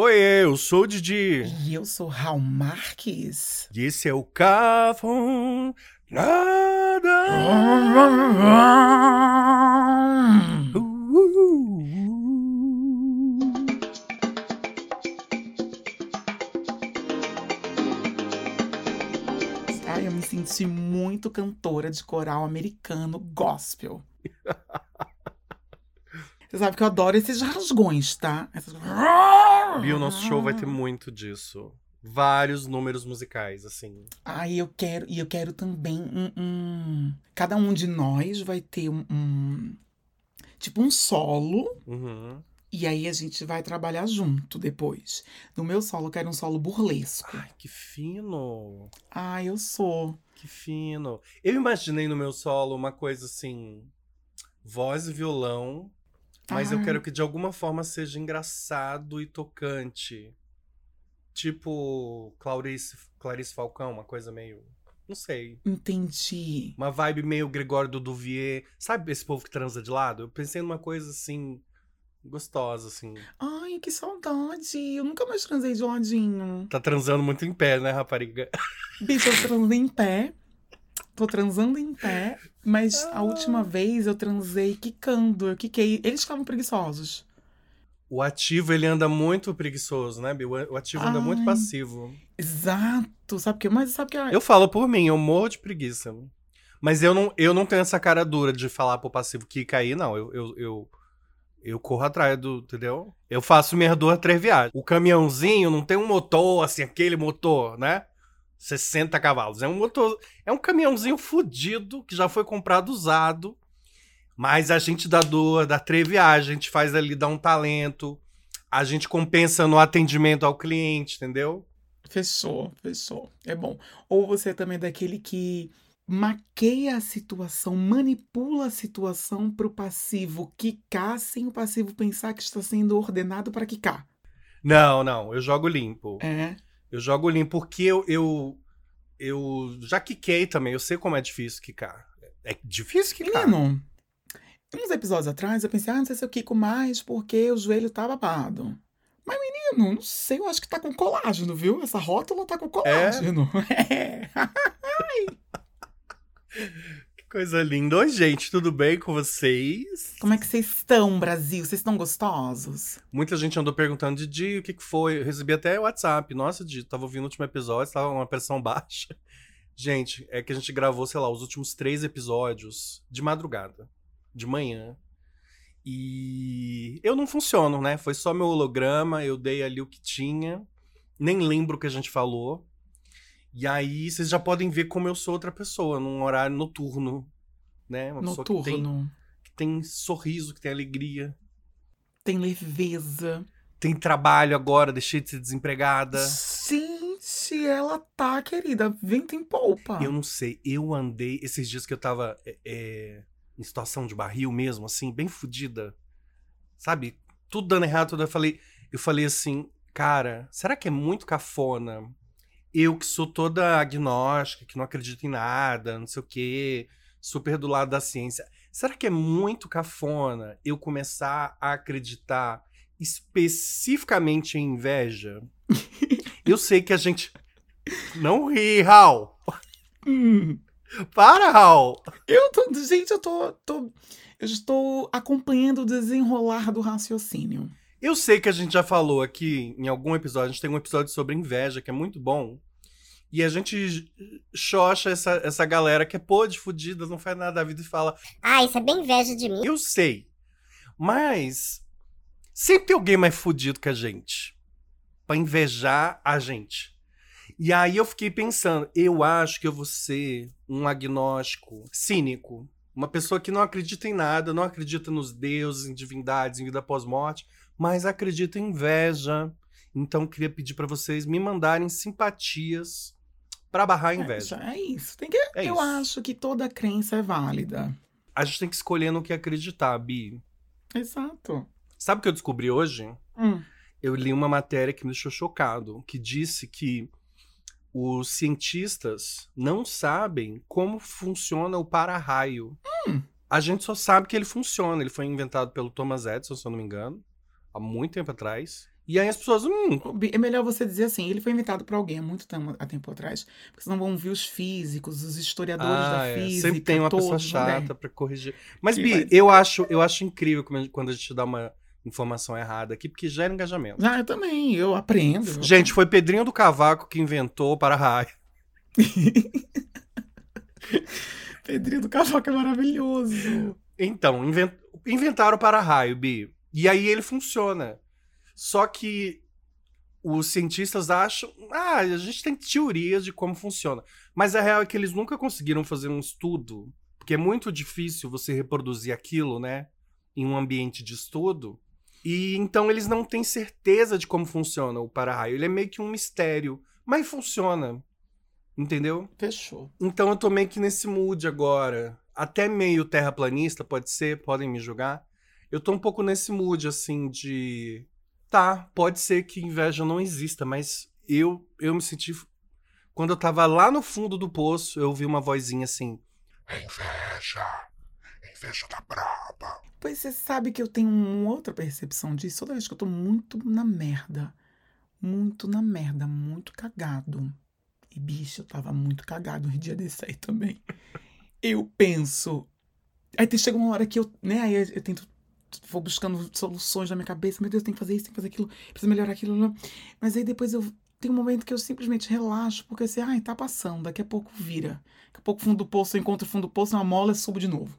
Oi, eu sou o Didi. E eu sou Raul Marques. E esse é o Cafon Nada. Ai, eu me senti muito cantora de coral americano gospel. Você sabe que eu adoro esses rasgões, tá? Essas... E o nosso show vai ter muito disso. Vários números musicais, assim. Ai, eu quero, e eu quero também um, um- Cada um de nós vai ter um, um- tipo um solo, Uhum. e aí a gente vai trabalhar junto depois. No meu solo, eu quero um solo burlesco. Ai, que fino. Ai, eu sou. Que fino. Eu imaginei no meu solo uma coisa assim: voz e violão, mas eu Ai. quero que de alguma forma seja engraçado e tocante. Tipo Clarice, Clarice Falcão, uma coisa meio. Não sei. Entendi. Uma vibe meio Gregório do Duvier. Sabe esse povo que transa de lado? Eu pensei numa coisa assim. Gostosa, assim. Ai, que saudade. Eu nunca mais transei de ladinho. Tá transando muito em pé, né, rapariga? Bicho, eu transei em pé. Tô transando em pé. Mas a última vez eu transei quicando. Eu quiquei. Eles estavam preguiçosos. O ativo, ele anda muito preguiçoso, né, Bill? O ativo anda muito Ai. passivo. Exato. Sabe o que? Mas sabe o que? Eu falo por mim, eu morro de preguiça. Mas eu não, eu não tenho essa cara dura de falar pro passivo que cair, não. Eu, eu, eu, eu corro atrás do, entendeu? Eu faço minhas duas, três viagens. O caminhãozinho não tem um motor, assim, aquele motor, né? 60 cavalos. É um motor. É um caminhãozinho fudido que já foi comprado usado. Mas a gente dá dor, dá três viagens, a gente faz ali, dá um talento. A gente compensa no atendimento ao cliente, entendeu? Fechou, fechou. É bom. Ou você também é daquele que maqueia a situação, manipula a situação pro passivo quicar sem o passivo pensar que está sendo ordenado para quicar. Não, não, eu jogo limpo. É. Eu jogo limpo porque eu, eu, eu já quiquei também. Eu sei como é difícil quicar. É difícil quicar. Menino, uns episódios atrás eu pensei, ah, não sei se eu quico mais porque o joelho tá babado. Mas, menino, não sei, eu acho que tá com colágeno, viu? Essa rótula tá com colágeno. É. Que coisa linda. Oi, gente, tudo bem com vocês? Como é que vocês estão, Brasil? Vocês estão gostosos? Muita gente andou perguntando, Didi, o que, que foi? Eu recebi até WhatsApp. Nossa, Didi, tava ouvindo o último episódio, tava uma pressão baixa. Gente, é que a gente gravou, sei lá, os últimos três episódios de madrugada, de manhã. E eu não funciono, né? Foi só meu holograma, eu dei ali o que tinha. Nem lembro o que a gente falou. E aí vocês já podem ver como eu sou outra pessoa, num horário noturno, né? Uma pessoa que tem, Noturno. que tem sorriso, que tem alegria. Tem leveza. Tem trabalho agora, deixei de ser desempregada. Gente, ela tá, querida. Vento em polpa. Eu não sei, eu andei esses dias que eu tava é, em situação de barril mesmo, assim, bem fodida. Sabe? Tudo dando errado, tudo. Eu falei, eu falei assim, cara, será que é muito cafona? Eu que sou toda agnóstica, que não acredito em nada, não sei o quê, super do lado da ciência. Será que é muito cafona eu começar a acreditar especificamente em inveja? eu sei que a gente. Não ri, Raul! Hum, Para, Raul! eu tô. Gente, eu tô, tô. Eu estou acompanhando o desenrolar do raciocínio. Eu sei que a gente já falou aqui em algum episódio, a gente tem um episódio sobre inveja que é muito bom. E a gente xoxa essa, essa galera que é podre, fudida, não faz nada da vida e fala: Ah, isso é bem inveja de mim. Eu sei. Mas sempre tem alguém mais fudido que a gente. Pra invejar a gente. E aí eu fiquei pensando, eu acho que eu vou ser um agnóstico cínico. Uma pessoa que não acredita em nada, não acredita nos deuses, em divindades, em vida pós-morte, mas acredita em inveja. Então eu queria pedir pra vocês me mandarem simpatias pra barrar a inveja. É, é isso. Tem que, É eu isso. acho que toda crença é válida. A gente tem que escolher no que acreditar, Bi. Exato. Sabe o que eu descobri hoje? Hum. eu li uma matéria que me deixou chocado, que disse que os cientistas não sabem como funciona o para-raio. Hum. A gente só sabe que ele funciona. Ele foi inventado pelo Thomas Edison, se eu não me engano, há muito tempo atrás. E aí as pessoas, hum, É melhor você dizer assim, ele foi inventado por alguém há muito tempo, há tempo atrás. Porque senão vão vir os físicos, os historiadores ah, da é. física. sempre tem uma pessoa todos, né? chata pra corrigir. Mas, Que Bi, vai- eu acho, eu acho incrível quando a gente- dá uma informação errada aqui, porque gera engajamento. Ah, eu também, eu aprendo. Gente, foi Pedrinho do Cavaco que inventou o para-raio. Pedrinho do Cavaco é maravilhoso. Então, inven- inventaram o para-raio, Bi. E aí ele funciona. Só que os cientistas acham. Ah, a gente tem teorias de como funciona. Mas a real é que eles nunca conseguiram fazer um estudo. Porque é muito difícil você reproduzir aquilo, né? Em um ambiente de estudo. E então eles não têm certeza de como funciona o para-raio. Ele é meio que um mistério. Mas funciona. Entendeu? Fechou. Então eu tô meio que nesse mood agora. Até meio terraplanista, pode ser, podem me julgar. Eu tô um pouco nesse mood, assim, de. Tá, pode ser que inveja não exista, mas eu, eu me senti. Quando eu tava lá no fundo do poço, eu ouvi uma vozinha assim. Inveja. Inveja da braba. Pois você sabe que eu tenho uma outra percepção disso. Toda vez que eu tô muito na merda. Muito na merda, muito cagado. E bicho, eu tava muito cagado um dia desse aí também. Eu penso. Aí chega uma hora que eu, né, aí eu tento. Vou buscando soluções na minha cabeça. Meu Deus, tem que fazer isso, tem que fazer aquilo, precisa melhorar aquilo. né? Mas aí depois eu. Tem um momento que eu simplesmente relaxo, porque assim, ai, tá passando, daqui a pouco vira. Daqui a pouco fundo do poço, eu encontro o fundo do poço, uma mola subo de novo.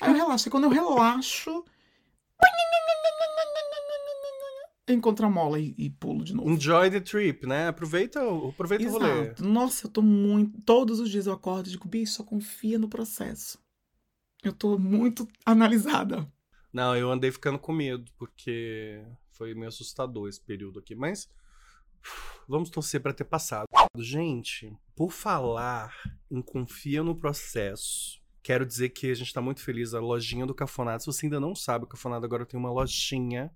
Aí eu relaxo. E quando eu relaxo. Eu encontro a mola e, e pulo de novo. Enjoy the trip, né? Aproveita, o- aproveita o rolê. Exato. Nossa, eu tô muito. Todos os dias eu acordo e digo, bicho, só confia no processo. Eu tô muito analisada. Não, eu andei ficando com medo, porque foi meio assustador esse período aqui. Mas vamos torcer pra ter passado. Gente, por falar em confia no processo, quero dizer que a gente tá muito feliz. A lojinha do Cafonado. Se você ainda não sabe, o Cafonado agora tem uma lojinha.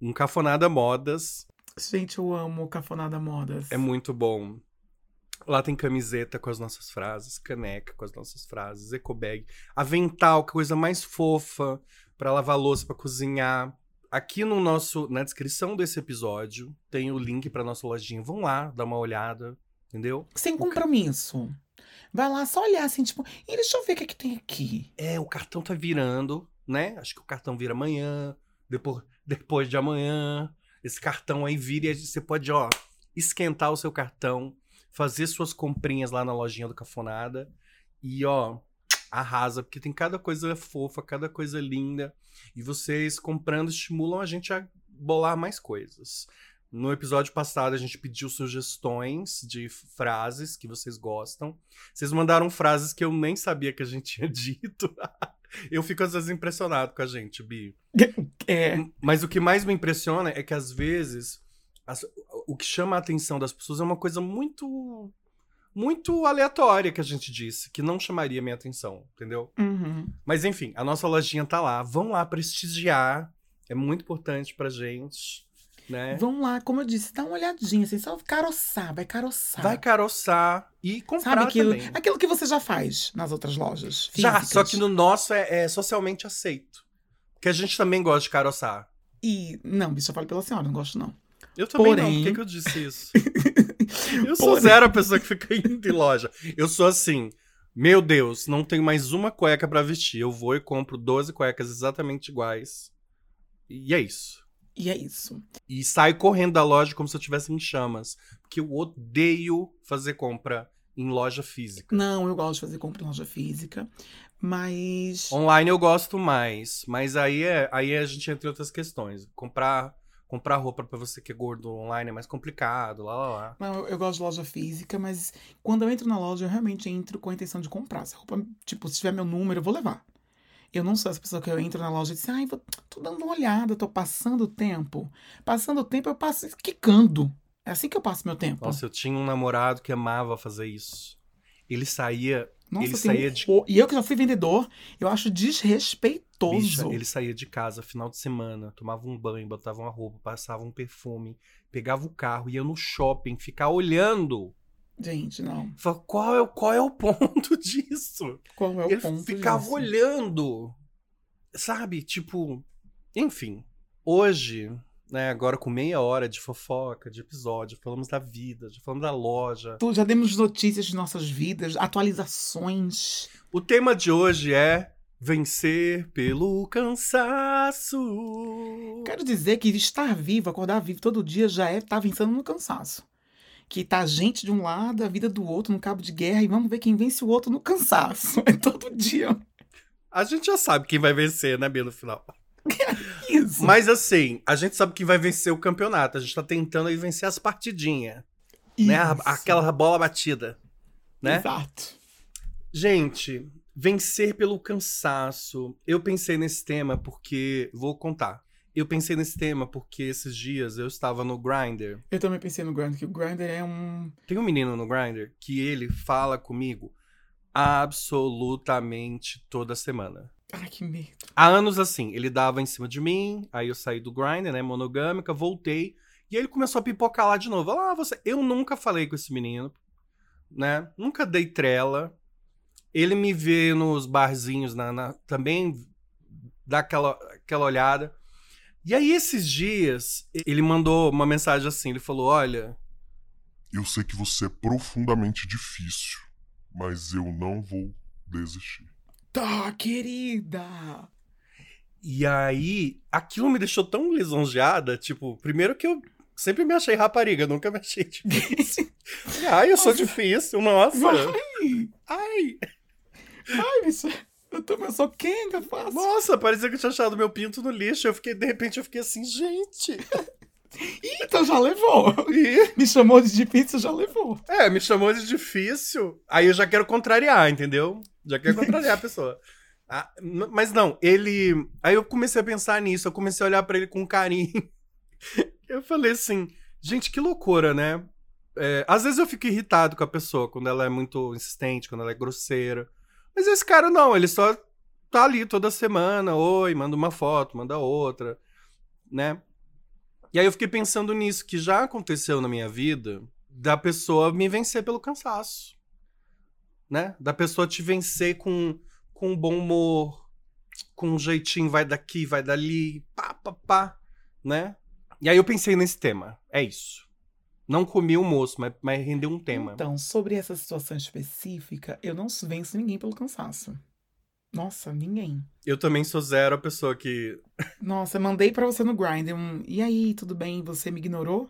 Um Cafonada Modas. Gente, eu amo Cafonada Modas. É muito bom. Lá tem camiseta com as nossas frases, caneca com as nossas frases, ecobag, avental, que coisa mais fofa pra lavar louça, pra cozinhar. Aqui no nosso, na descrição desse episódio tem o link pra nossa lojinha. Vão lá, dar uma olhada, entendeu? Sem compromisso. Vai lá só olhar assim, tipo, e deixa eu ver o que, é que tem aqui. É, o cartão tá virando, né? Acho que o cartão vira amanhã, depois, depois de amanhã. Esse cartão aí vira e você pode, ó, esquentar o seu cartão, fazer suas comprinhas lá na lojinha do Cafonada e, ó, arrasa, porque tem cada coisa fofa, cada coisa linda. E vocês comprando estimulam a gente a bolar mais coisas. No episódio passado, a gente pediu sugestões de frases que vocês gostam. Vocês mandaram frases que eu nem sabia que a gente tinha dito. eu fico às vezes impressionado com a gente, Bi. É. Mas o que mais me impressiona é que às vezes as- o que chama a atenção das pessoas é uma coisa muito muito aleatória que a gente disse, que não chamaria minha atenção, entendeu? Uhum. Mas enfim, a nossa lojinha tá lá, vão lá prestigiar, é muito importante pra gente, né? Vão lá, como eu disse, dá uma olhadinha, assim, só caroçar, vai caroçar. Vai caroçar e comprar Sabe aquilo, também. aquilo que você já faz nas outras lojas? Já, físicas. só que no nosso é, é socialmente aceito. Porque a gente também gosta de caroçar. E, não, bicho, eu falo pela senhora, não gosto não. Eu também não, Porém- por que, que eu disse isso? Eu sou zero a pessoa que fica indo em loja. Eu sou assim, meu Deus, não tenho mais uma cueca pra vestir. Eu vou e compro 12 cuecas exatamente iguais. E é isso. E é isso. E saio correndo da loja como se eu estivesse em chamas. Porque eu odeio fazer compra em loja física. Não, eu gosto de fazer compra em loja física, mas... Online eu gosto mais, mas aí, é, aí a gente entra em outras questões. Comprar, comprar roupa pra você que é gordo online é mais complicado, lá, lá, lá. Não, eu, eu gosto de loja física, mas quando eu entro na loja, eu realmente entro com a intenção de comprar. Se a roupa, tipo, se tiver meu número, eu vou levar. Eu não sou essa pessoa que eu entro na loja e diz, ai, vou, tô dando uma olhada, tô passando o tempo. Passando o tempo, eu passo quicando. É assim que eu passo meu tempo. Nossa, eu tinha um namorado que amava fazer isso. Ele saía, Nossa, ele saía de- horror. E eu que já fui vendedor, eu acho desrespeitoso. bicha, ele saía de casa final de semana, tomava um banho, botava uma roupa, passava um perfume, pegava o carro, ia no shopping, ficar olhando. Gente, não. Falava, qual é, o- qual é o ponto disso? Qual é o Ele ponto ficava disso? olhando. Sabe? Tipo. Enfim. Hoje né? Agora com meia hora de fofoca, de episódio, falamos da vida, já falamos da loja. Já demos notícias de nossas vidas, atualizações. O tema de hoje é vencer pelo cansaço. Quero dizer que estar vivo, acordar vivo todo dia já é estar vencendo no cansaço. Que tá a gente de um lado, a vida do outro no cabo de guerra e vamos ver quem vence o outro no cansaço. É todo dia. A gente já sabe quem vai vencer, né, Bia, no final. Isso. Mas assim, a gente sabe quem vai vencer o campeonato. A gente tá tentando aí vencer as partidinhas. Né? Aquela bola batida. Né? Exato. Gente, vencer pelo cansaço. Eu pensei nesse tema porque. Vou contar. Eu pensei nesse tema porque esses dias eu estava no Grindr. Eu também pensei no Grindr, que o Grindr é um. Tem um menino no Grindr que ele fala comigo absolutamente toda semana. Ai, que medo. Há anos assim, ele dava em cima de mim, aí eu saí do Grindr, né, monogâmica, voltei, e aí ele começou a pipocar lá de novo. Ah, você... Eu nunca falei com esse menino, né, nunca dei trela. Ele me vê nos barzinhos, na, na- também dá aquela, aquela olhada. E aí esses dias, ele mandou uma mensagem assim, ele falou, olha, Eu sei que você é profundamente difícil, mas eu não vou desistir. Tá, querida. E aí, aquilo me deixou tão lisonjeada, tipo, primeiro que eu sempre me achei rapariga, nunca me achei difícil. Ai, eu sou difícil, nossa. Ai, Ai, bicho. Eu também eu sou quenga, fácil. nossa, parecia que eu tinha achado meu pinto no lixo. Eu fiquei, de repente, eu fiquei assim, gente. Então já levou. E, Me chamou de difícil, já levou. é, me chamou de difícil. Aí eu já quero contrariar, entendeu? Já quero contrariar a pessoa. Ah, mas não, ele. Aí eu comecei a pensar nisso, eu comecei a olhar pra ele com carinho. Eu falei assim, gente, que loucura, né? É, às vezes eu fico irritado com a pessoa quando ela é muito insistente, quando ela é grosseira. Mas esse cara não, ele só tá ali toda semana, oi, manda uma foto, manda outra, né? E aí eu fiquei pensando nisso, que já aconteceu na minha vida, da pessoa me vencer pelo cansaço, né? Da pessoa te vencer com, com bom humor, com um jeitinho, vai daqui, vai dali, pá, pá, pá, né? E aí eu pensei nesse tema, é isso. Não comi o moço, mas, mas rendeu um tema. Então, sobre essa situação específica, eu não venço ninguém pelo cansaço. Nossa, ninguém. Eu também sou zero a pessoa que. Nossa, mandei pra você no Grindr um. E aí, tudo bem? Você me ignorou?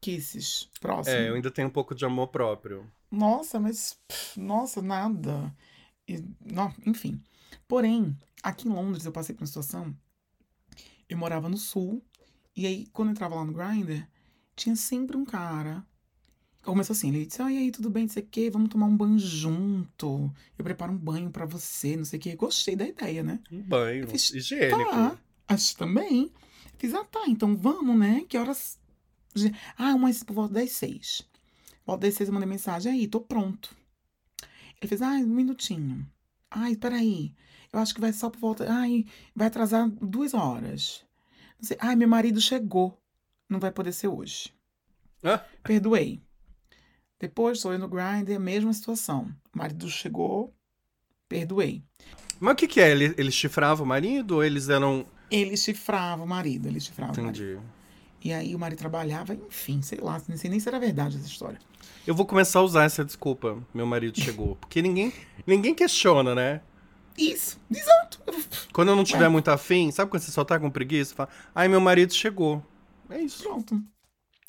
Kisses. Próximo. É, eu ainda tenho um pouco de amor próprio. Nossa, mas. pff, Nossa, nada. E, não, enfim. Porém, aqui em Londres eu passei por uma situação. Eu morava no sul. E aí, quando eu entrava lá no Grindr, tinha sempre um cara. Começou assim, ele disse, ah, e aí, tudo bem, não sei o quê, vamos tomar um banho junto. Eu preparo um banho pra você, não sei o quê. Gostei da ideia, né? Um banho Eu fiz, higiênico. Tá, acho também. Fiz, ah, tá, então vamos, né? Que horas. Ah, umas por volta das seis. Por volta das seis eu mandei mensagem, aí, tô pronto. Ele fez, ai, um minutinho. Ai, peraí. Eu acho que vai só por volta. Ai, vai atrasar duas horas. Não sei. Ai, meu marido chegou. Não vai poder ser hoje. Hã? Perdoei. Depois sou eu no Grindr, mesma situação. O marido chegou, perdoei. Mas o que, que é? Ele, ele chifrava o marido ou eles eram. Ele chifrava o marido, ele chifrava o marido. Entendi. E aí o marido trabalhava, enfim, sei lá, não sei nem se era verdade essa história. Eu vou começar a usar essa desculpa. Meu marido chegou. Porque ninguém, ninguém questiona, né? Isso, exato. Quando eu não tiver muito afim, sabe quando você só tá com preguiça? Fala, ai, meu marido chegou. É isso. Pronto.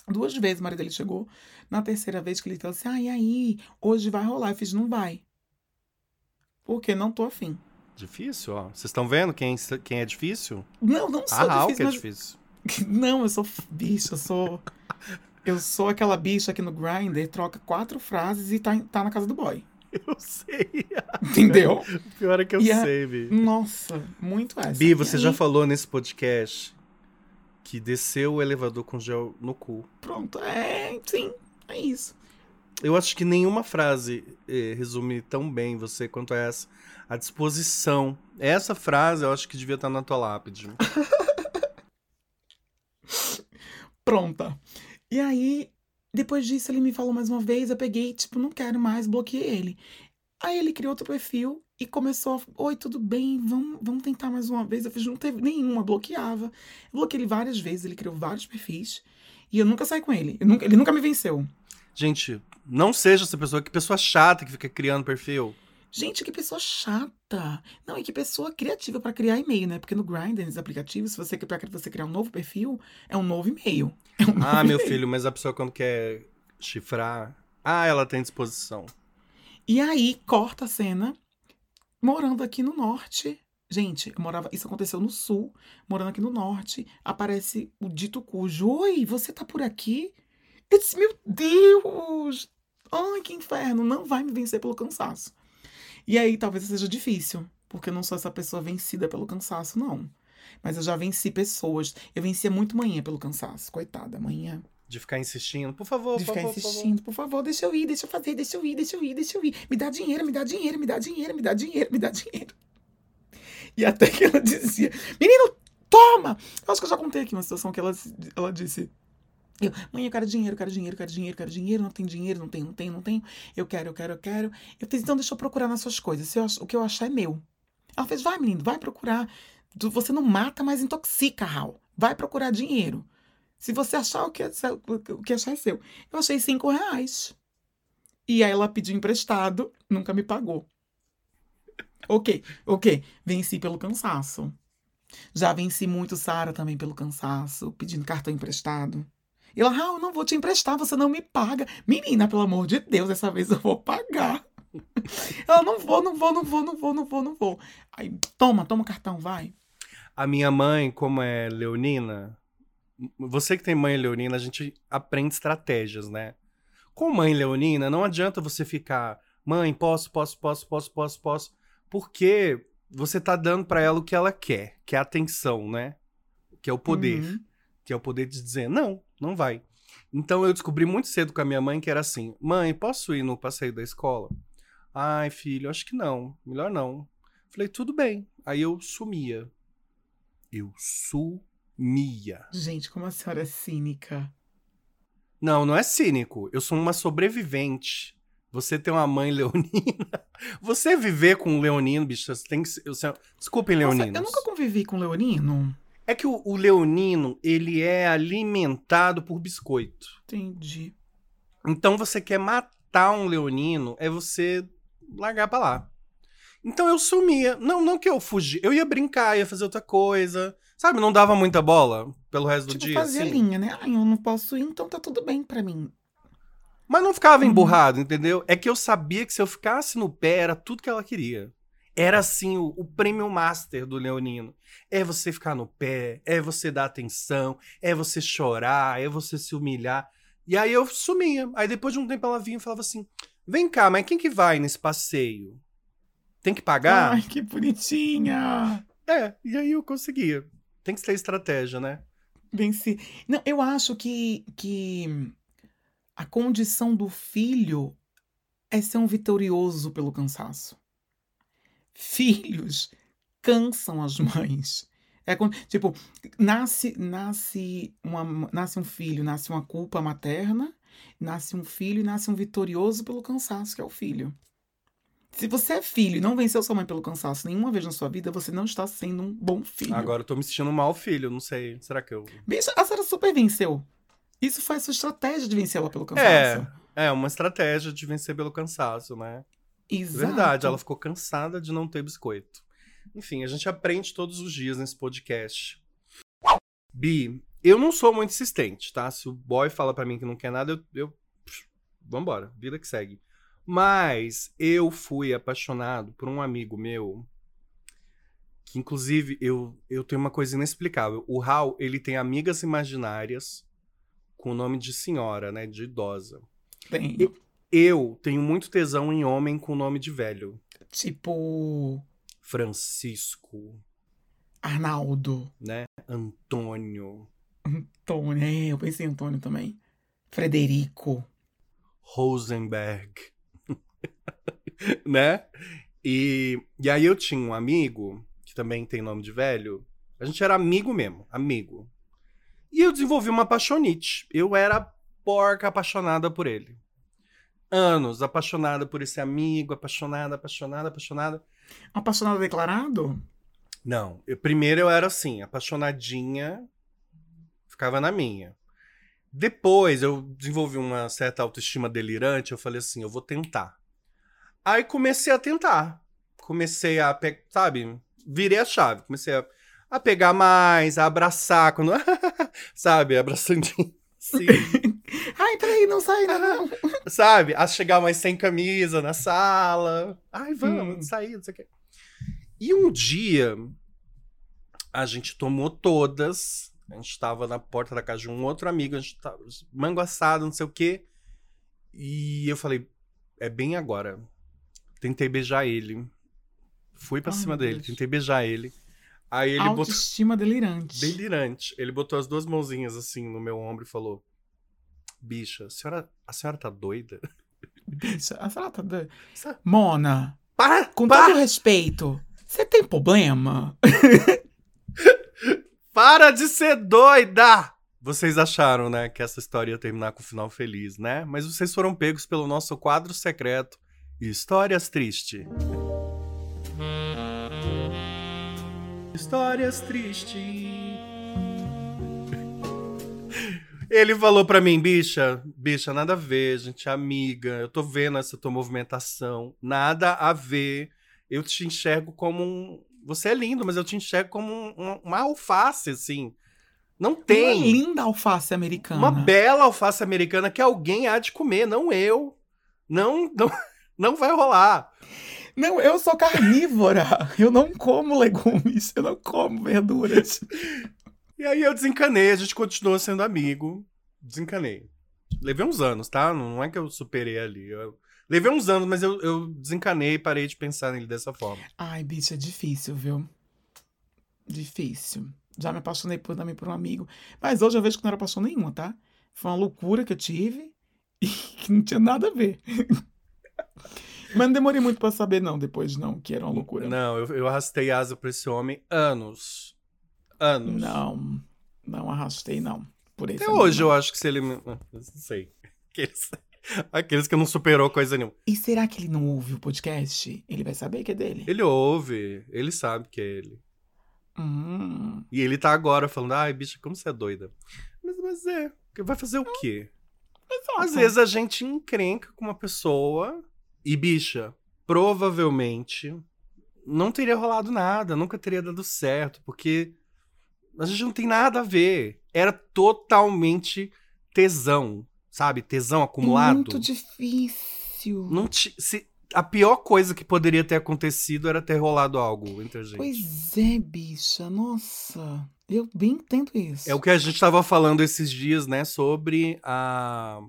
Duas vezes o marido dele chegou. Na terceira vez que ele falou assim, ah, e aí, hoje vai rolar. Eu fiz, não vai. Porque não tô afim. Difícil, ó. Vocês estão vendo quem, quem é difícil? Não, não sou Ah, o difícil, que é mas... difícil. Não, eu sou bicha, eu sou... Eu sou aquela bicha que no Grindr troca quatro frases e tá, tá na casa do boy. Eu sei. Entendeu? Pior é que eu E a- sei, Bi. Nossa, muito essa. Bi, E você aí, já falou nesse podcast que desceu o elevador com gel no cu. Pronto, é, sim, é isso. Eu acho que nenhuma frase eh, resume tão bem você quanto essa. A disposição. Essa frase eu acho que devia estar na tua lápide. Pronta. E aí, depois disso, ele me falou mais uma vez, eu peguei, tipo, não quero mais, bloqueei ele. Aí ele criou outro perfil E começou a. Oi, tudo bem? Vamos, vamos tentar mais uma vez. Eu fiz, não teve nenhuma, bloqueava. Eu bloqueei ele várias vezes, ele criou vários perfis. E eu nunca saí com ele. Nunca- ele nunca me venceu. Gente, não seja essa pessoa. Que pessoa chata que fica criando perfil. Gente, que pessoa chata. Não, e que pessoa criativa pra criar e-mail, né? Porque no Grindr, nesses aplicativos, se você, pra você criar um novo perfil, é um novo e-mail. É um Ah, meu filho, mas a pessoa quando quer chifrar. Ah, ela tem disposição. E aí, corta a cena, morando aqui no norte. Gente, eu morava. Isso aconteceu no sul, morando aqui no norte. Aparece o dito cujo. Oi, você tá por aqui? Eu disse, meu Deus! Ai, que inferno! Não vai me vencer pelo cansaço. E aí, talvez seja difícil, porque eu não sou essa pessoa vencida pelo cansaço, não. Mas eu já venci pessoas. Eu vencia muito manhã pelo cansaço. Coitada, manhã. De ficar insistindo. Por favor, De por ficar favor, por favor. insistindo, por favor, deixa eu ir, deixa eu fazer, deixa eu ir, deixa eu ir, deixa eu ir. Me dá dinheiro, me dá dinheiro, me dá dinheiro, me dá dinheiro, me dá dinheiro. E até que ela dizia, menino, toma! Eu acho que eu já contei aqui uma situação que ela, ela disse. Eu, mãe, eu quero dinheiro, eu quero dinheiro, eu quero dinheiro, eu quero dinheiro, não tem dinheiro, não tem, não tem, não tem. Eu quero, eu quero, eu quero. Eu fiz, então deixa eu procurar nas suas coisas. Eu o que eu achar é meu. Ela fez, vai, menino, vai procurar. Você não mata, mas intoxica, Raul. Vai procurar dinheiro. Se você achar o que, é o que achar é seu. Eu achei cinco reais. E aí ela pediu emprestado, nunca me pagou. Ok, ok. Venci pelo cansaço. Já venci muito Sara também pelo cansaço, pedindo cartão emprestado. E ela, Raul, não vou te emprestar, você não me paga. Menina, pelo amor de Deus, dessa vez eu vou pagar. Ela, não vou, não vou, não vou, não vou, não vou, não vou. Aí, toma, toma o cartão, vai. A minha mãe, como é leonina, você que tem mãe leonina, a gente aprende estratégias, né? Com mãe leonina, não adianta você ficar, mãe, posso, posso, posso, posso, posso, posso, porque você tá dando pra ela o que ela quer, que é a atenção, né? Que é o poder, Uhum. que é o poder de dizer, não, não vai. Então eu descobri muito cedo com a minha mãe que era assim, mãe, posso ir no passeio da escola? Ai, filho, acho que não, melhor não. Falei, tudo bem. Aí eu sumia. Eu sumia. Gente, como a senhora é cínica. Não, não é cínico. Eu sou uma sobrevivente. Você tem uma mãe leonina. Você viver com um leonino, bicho, você tem que ser. você- Desculpem, Nossa, leoninos. eu nunca convivi com leonino. É que o, o leonino, ele é alimentado por biscoito. Entendi. Então você quer matar um leonino, é você largar pra lá. Então eu sumia. Não, não que eu fugi. Eu ia brincar, ia fazer outra coisa. Sabe, não dava muita bola pelo resto do Tipo, dia. fazia assim. linha, né? Eu não posso ir, então tá tudo bem pra mim. Mas não ficava Uhum. emburrado, entendeu? É que eu sabia que se eu ficasse no pé, era tudo que ela queria. Era assim, o, o prêmio master do Leonino. É você ficar no pé, é você dar atenção, é você chorar, é você se humilhar. E aí eu sumia. Aí depois de um tempo ela vinha e falava assim: vem cá, mas quem que vai nesse passeio? Tem que pagar? Ai, que bonitinha. É, e aí eu conseguia. Tem que ter estratégia, né? Venci. Não, eu acho que, que a condição do filho é ser um vitorioso pelo cansaço. Filhos cansam as mães. É tipo, nasce, nasce, uma, nasce um filho, nasce uma culpa materna, nasce um filho e nasce um vitorioso pelo cansaço, que é o filho. Se você é filho e não venceu sua mãe pelo cansaço nenhuma vez na sua vida, você não está sendo um bom filho. Agora eu tô me sentindo mal filho, não sei. Será que eu. Bicha, a senhora super venceu. Isso foi a sua estratégia de vencer ela pelo cansaço. É, é uma estratégia de vencer pelo cansaço, né? Exato. Verdade, ela ficou cansada de não ter biscoito. Enfim, a gente aprende todos os dias nesse podcast. Bi, eu não sou muito insistente, tá? Se o boy fala pra mim que não quer nada, eu. eu vambora, vida que segue. Mas eu fui apaixonado por um amigo meu. Que inclusive eu, eu tenho uma coisa inexplicável. O Hal, ele tem amigas imaginárias com o nome de senhora, né? De idosa. Tem, Eu tenho muito tesão em homem com nome de velho. tipo, Francisco, Arnaldo, né? Antônio, Antônio. É, eu pensei em Antônio também. Frederico. Rosenberg, né? E, e aí eu tinha um amigo, que também tem nome de velho. A gente era amigo mesmo, amigo. E eu desenvolvi uma apaixonite. Eu era porca apaixonada por ele. Anos apaixonada por esse amigo, apaixonada, apaixonada, apaixonada. Apaixonado declarado? Não, eu, primeiro eu era assim, apaixonadinha, ficava na minha. Depois eu desenvolvi uma certa autoestima delirante, eu falei assim, eu vou tentar. Aí comecei a tentar. Comecei a, sabe, virei a chave. Comecei a, a pegar mais, a abraçar, quando, sabe, abraçandinho. Assim, Ai, peraí, não sai não. sabe, a chegar mais sem camisa na sala. Ai, vamos, Hum. sair, não sei o quê. E um dia, a gente tomou todas. A gente tava na porta da casa de um outro amigo, a gente tava mango assado, não sei o quê. E eu falei, é bem agora. Tentei beijar ele. Fui pra Ai, cima dele, Deus. tentei beijar ele. Aí ele botou. Autoestima delirante. Delirante. Ele botou as duas mãozinhas assim no meu ombro e falou: Bicha, a senhora, a senhora tá doida? Bicha, a senhora tá doida. Mona, Para! com para, todo respeito, você tem problema? para de ser doida! Vocês acharam, né, que essa história ia terminar com um final feliz, né? Mas vocês foram pegos pelo nosso quadro secreto Histórias Tristes. Histórias Tristes. Ele falou pra mim, bicha, bicha, nada a ver, gente amiga, eu tô vendo essa tua movimentação, nada a ver. Eu te enxergo como um. Você é lindo, mas eu te enxergo como um- um- uma alface, assim. Não Uma tem. linda alface americana. Uma bela alface americana que alguém há de comer, não eu. Não, não, não vai rolar. Não, eu sou carnívora. Eu não como legumes, eu não como verduras. E aí eu desencanei, a gente continuou sendo amigo. Desencanei. Levei uns anos, tá? Não é que eu superei ali. Eu... Levei uns anos, mas eu, eu desencanei e parei de pensar nele dessa forma. Ai, bicho, é difícil, viu? Difícil. Já me apaixonei por, também por um amigo. Mas hoje eu vejo que não era paixão nenhuma, tá? Foi uma loucura que eu tive e que não tinha nada a ver. Mas não demorei muito pra saber, não, depois não, que era uma loucura. Não, eu, eu arrastei asa pra esse homem anos. Anos. Não, não arrastei, não. Por Até hoje não. eu acho que se ele. me- Não sei. Aqueles, aqueles que não superou coisa nenhuma. E será que ele não ouve o podcast? Ele vai saber que é dele? Ele ouve, ele sabe que é ele. Hum, E ele tá agora falando, ai, bicha, como você é doida. Mas, mas é, vai fazer o quê? exato. Às vezes a gente encrenca com uma pessoa e, bicha, provavelmente não teria rolado nada, nunca teria dado certo, porque a gente não tem nada a ver. Era totalmente tesão, sabe? Tesão É acumulado. muito difícil. Não se, a pior coisa que poderia ter acontecido era ter rolado algo entre a gente. Pois é, bicha. Nossa, eu bem entendo isso. É o que a gente estava falando esses dias, né? Sobre a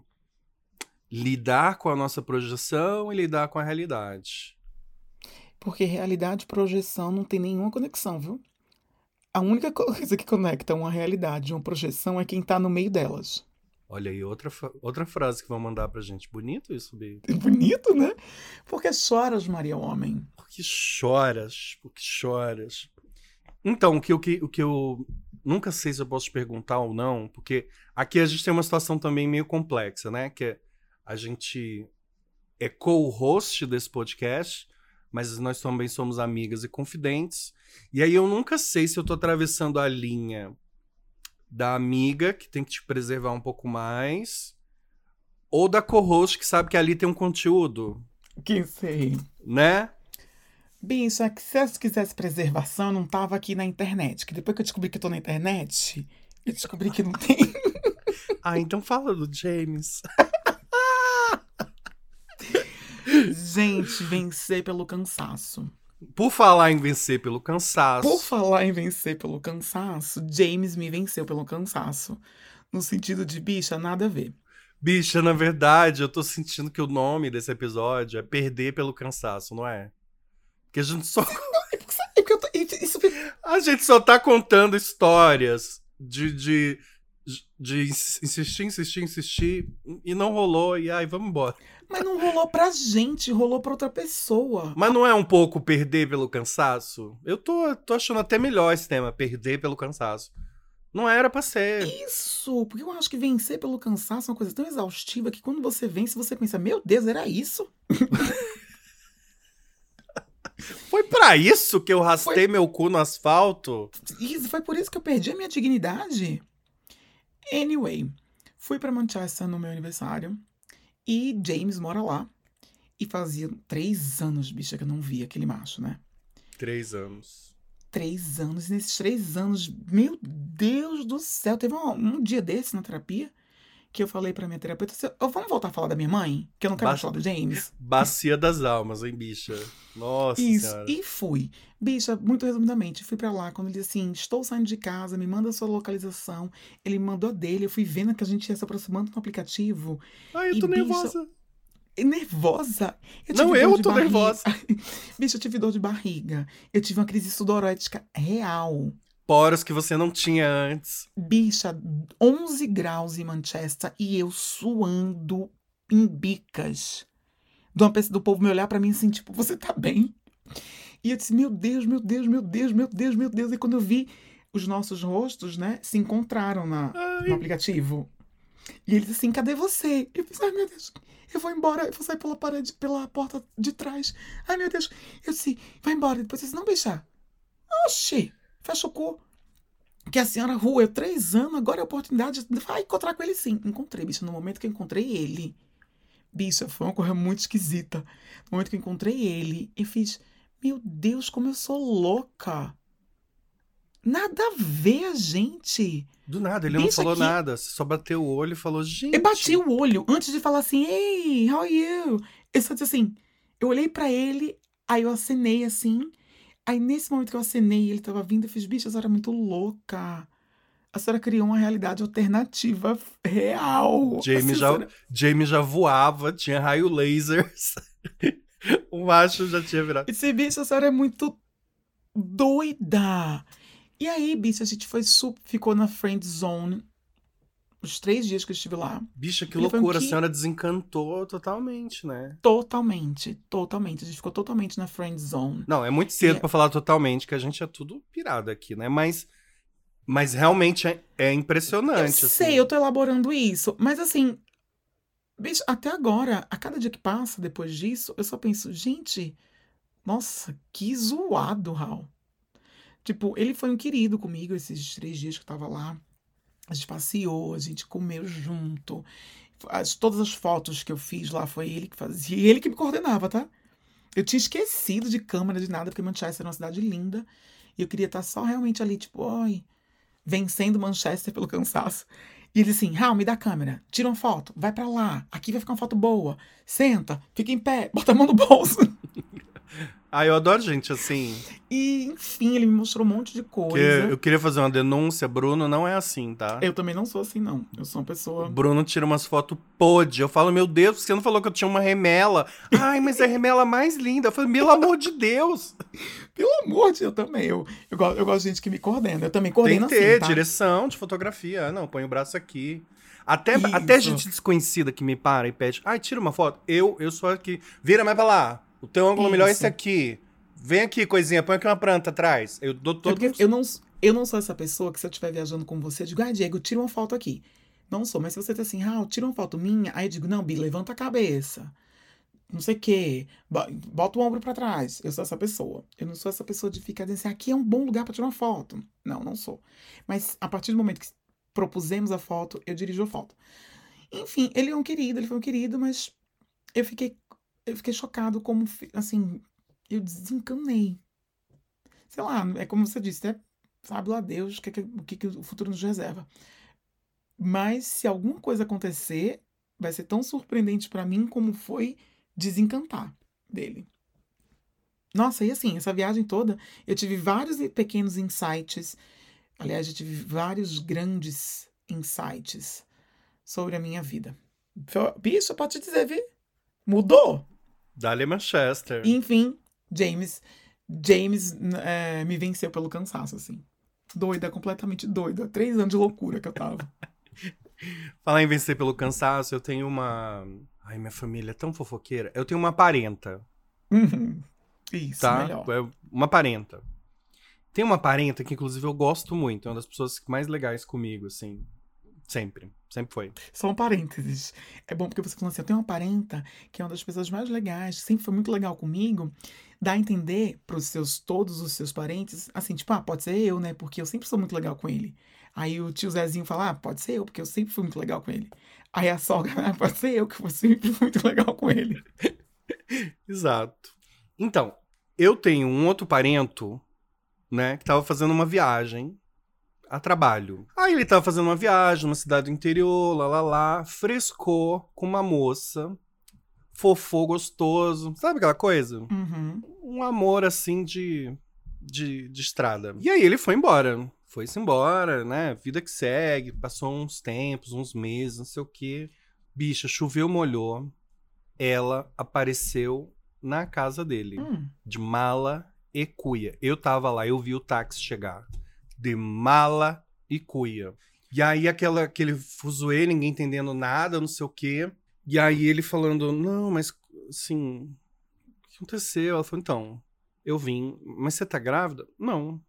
lidar com a nossa projeção e lidar com a realidade. Porque realidade e projeção não tem nenhuma conexão, viu? A única coisa que conecta uma realidade e uma projeção é quem tá no meio delas. Olha aí, outra, outra frase que vão mandar pra gente. Bonito isso, Bi. Bonito, né? Porque choras, Maria Homem. Por que choras? Por que choras? Então, o que, o, que, o que eu nunca sei se eu posso perguntar ou não, porque aqui a gente tem uma situação também meio complexa, né? Que é a gente é co-host desse podcast, mas nós também somos amigas e confidentes. E aí eu nunca sei se eu tô atravessando a linha da amiga, que tem que te preservar um pouco mais, ou da co-host, que sabe que ali tem um conteúdo, Quem sei. né? Bicho, é que se eu quisesse preservação, eu não tava aqui na internet. Que depois que eu descobri que eu tô na internet, eu descobri que não tem. Ah, então fala do James. Gente, vencer pelo cansaço. Por falar em vencer pelo cansaço. Por falar em vencer pelo cansaço, James me venceu pelo cansaço. No sentido de, bicha, nada a ver. Bicha, na verdade, eu tô sentindo que o nome desse episódio é Perder pelo Cansaço, não é? Porque a gente só, É isso a gente só tá contando histórias de, de, de ins- insistir, insistir, insistir e não rolou. E ai, vamos embora. Mas não rolou pra gente, rolou pra outra pessoa. Mas não é um pouco perder pelo cansaço? Eu tô, tô achando até melhor esse tema, perder pelo cansaço. Não era pra ser. Isso, porque eu acho que vencer pelo cansaço é uma coisa tão exaustiva que quando você vence, você pensa, meu Deus, era isso? Foi pra isso que eu rastei meu cu no asfalto? Isso foi por isso que eu perdi a minha dignidade. Anyway, fui pra Manchester no meu aniversário e James mora lá. E fazia três anos, bicha, que eu não via aquele macho, né? Três anos. Três anos. E nesses três anos, meu Deus do céu, teve um, um dia desse na terapia que eu falei pra minha terapeuta, assim, "Ô, vamos voltar a falar da minha mãe? Que eu não quero mais falar do James. Bacia das almas, hein, bicha? Nossa Isso, senhora. e fui. Bicha, muito resumidamente, fui pra lá quando ele disse assim: estou saindo de casa, me manda a sua localização. Ele me mandou a dele, eu fui vendo que a gente ia se aproximando no aplicativo. Ai, eu tô bicha, nervosa. Nervosa. Eu Não, eu tô barriga. nervosa. Bicha, eu tive dor de barriga. Eu tive uma crise sudorética real. Poros que você não tinha antes. Bicha, 11 graus em Manchester e eu suando em bicas. De uma pessoa do povo me olhar pra mim assim, tipo, você tá bem? E eu disse, meu Deus, meu Deus, meu Deus, meu Deus, meu Deus. E quando eu vi os nossos rostos, né, se encontraram na, no aplicativo. E ele disse assim, cadê você? Eu disse, ai meu Deus, eu vou embora, eu vou sair pela parede, pela porta de trás. Ai meu Deus. Eu disse, vai embora. Depois ele disse, não, bicha. Oxi, fecha o cu. Que a senhora rua, eu três anos, agora é a oportunidade. Vai encontrar com ele sim. Encontrei, bicha. No momento que eu encontrei ele, bicha, foi uma coisa muito esquisita. No momento que eu encontrei ele, eu fiz, meu Deus, como eu sou louca. Nada a ver a gente. Do nada, ele não falou que- nada. Só bateu o olho e falou, gente. Eu bati o olho antes de falar assim, hey, how are you? Eu só disse assim, eu olhei pra ele, aí eu acenei assim. Aí nesse momento que eu acenei, ele tava vindo, eu fiz, bicho, a senhora é muito louca. A senhora criou uma realidade alternativa real. Jamie Assim, já, senhora- Jamie já voava, tinha raio lasers. o macho já tinha virado. Esse bicho, a senhora é muito doida. E aí, bicho, a gente foi ficou na friend zone os três dias que eu estive lá. Bicha, que loucura. A que- senhora desencantou totalmente, né? Totalmente, totalmente. A gente ficou totalmente na friend zone. Não, é muito cedo E- pra falar totalmente, que a gente é tudo pirado aqui, né? Mas, mas realmente é, é Eu impressionante. assim. sei, eu tô elaborando isso, mas assim, bicho, até agora, a cada dia que passa depois disso, eu só penso, gente, nossa, que zoado, Raul. Tipo, ele foi um querido comigo esses três dias que eu tava lá. A gente passeou, a gente comeu junto. As- todas as fotos que eu fiz lá foi ele que fazia. E ele que me coordenava, tá? Eu tinha esquecido de câmera, de nada, porque Manchester é uma cidade linda. E eu queria estar só realmente ali, tipo, ai, vencendo Manchester pelo cansaço. E ele assim, Raul, me dá a câmera, tira uma foto, vai pra lá, aqui vai ficar uma foto boa, senta, fica em pé, bota a mão no bolso. Ah, eu adoro gente assim. E, enfim, ele me mostrou um monte de coisa. Que eu queria fazer uma denúncia, Bruno não é assim, tá? Eu também não sou assim, não. Eu sou uma pessoa. Bruno tira umas fotos podre. Eu falo, meu Deus, você não falou que eu tinha uma remela. Ai, mas é a remela mais linda. Eu falei, pelo amor de Deus. Pelo amor de Deus, eu também. Eu, eu, gosto, eu gosto de gente que me coordena. Eu também Tem coordeno que ter assim, tá? direção de fotografia. Ah, não, põe o braço aqui. Até, Isso. até gente desconhecida que me para e pede, ai, tira uma foto. Eu, eu sou aqui. Vira mais pra lá. O teu ângulo melhor é esse Isso. aqui. Vem aqui, coisinha, põe aqui uma planta atrás. Eu dou É todo. porque eu não, eu não sou essa pessoa que se eu estiver viajando com você, eu digo, ah, Diego, tira uma foto aqui. Não sou, mas se você tá assim, Raul, tira uma foto minha, aí eu digo, não, Bi, levanta a cabeça. Não sei o quê. Bo- Bota o ombro pra trás. Eu sou essa pessoa. Eu não sou essa pessoa de ficar dizendo assim, aqui é um bom lugar pra tirar uma foto. Não, não sou. Mas a partir do momento que propusemos a foto, eu dirijo a foto. Enfim, ele é um querido, ele foi um querido, mas eu fiquei, eu fiquei chocado como, assim, eu desencanei. Sei lá, é como você disse, é, sabe lá Deus o que, o que, o futuro nos reserva. Mas se alguma coisa acontecer, vai ser tão surpreendente pra mim como foi desencantar dele. Nossa, e assim, essa viagem toda, eu tive vários pequenos insights. Aliás, eu tive vários grandes insights sobre a minha vida. Bicho, pode te dizer, viu? Mudou. Dale Manchester. Enfim, James, James é, me venceu pelo cansaço, assim. Doida, completamente doida. Três anos de loucura que eu tava. Falar em vencer pelo cansaço, eu tenho uma. Ai, minha família é tão fofoqueira. Eu tenho uma parenta, Uhum. Isso, tá? melhor. É Uma parenta. Tem uma parenta que, inclusive, eu gosto muito. É uma das pessoas mais legais comigo, assim. Sempre. Sempre foi. Só um parênteses. É bom porque você falou assim: eu tenho uma parenta que é uma das pessoas mais legais, sempre foi muito legal comigo. Dá a entender pros seus, todos os seus parentes, assim, tipo, ah, pode ser eu, né? Porque eu sempre sou muito legal com ele. Aí o tio Zezinho fala, ah, pode ser eu, porque eu sempre fui muito legal com ele. Aí a sogra, ah, pode ser eu, que eu sempre fui muito legal com ele. Exato. Então, eu tenho um outro parento, né, que tava fazendo uma viagem a trabalho. Aí ele tava fazendo uma viagem numa cidade do interior, lá, lá, lá, frescou com uma moça, fofô, gostoso, sabe aquela coisa? Uhum. Um amor, assim, de, de, de estrada. E aí ele foi embora. Foi-se embora, né? Vida que segue. Passou uns tempos, uns meses, não sei o quê. Bicha, choveu, molhou. Ela apareceu na casa dele. Hum. De mala e cuia. Eu tava lá, eu vi o táxi chegar. De mala e cuia. E aí aquela, aquele fuzuê, ninguém entendendo nada, não sei o quê. E aí ele falando, não, mas assim, o que aconteceu? Ela falou, então, eu vim, mas você tá grávida? Não,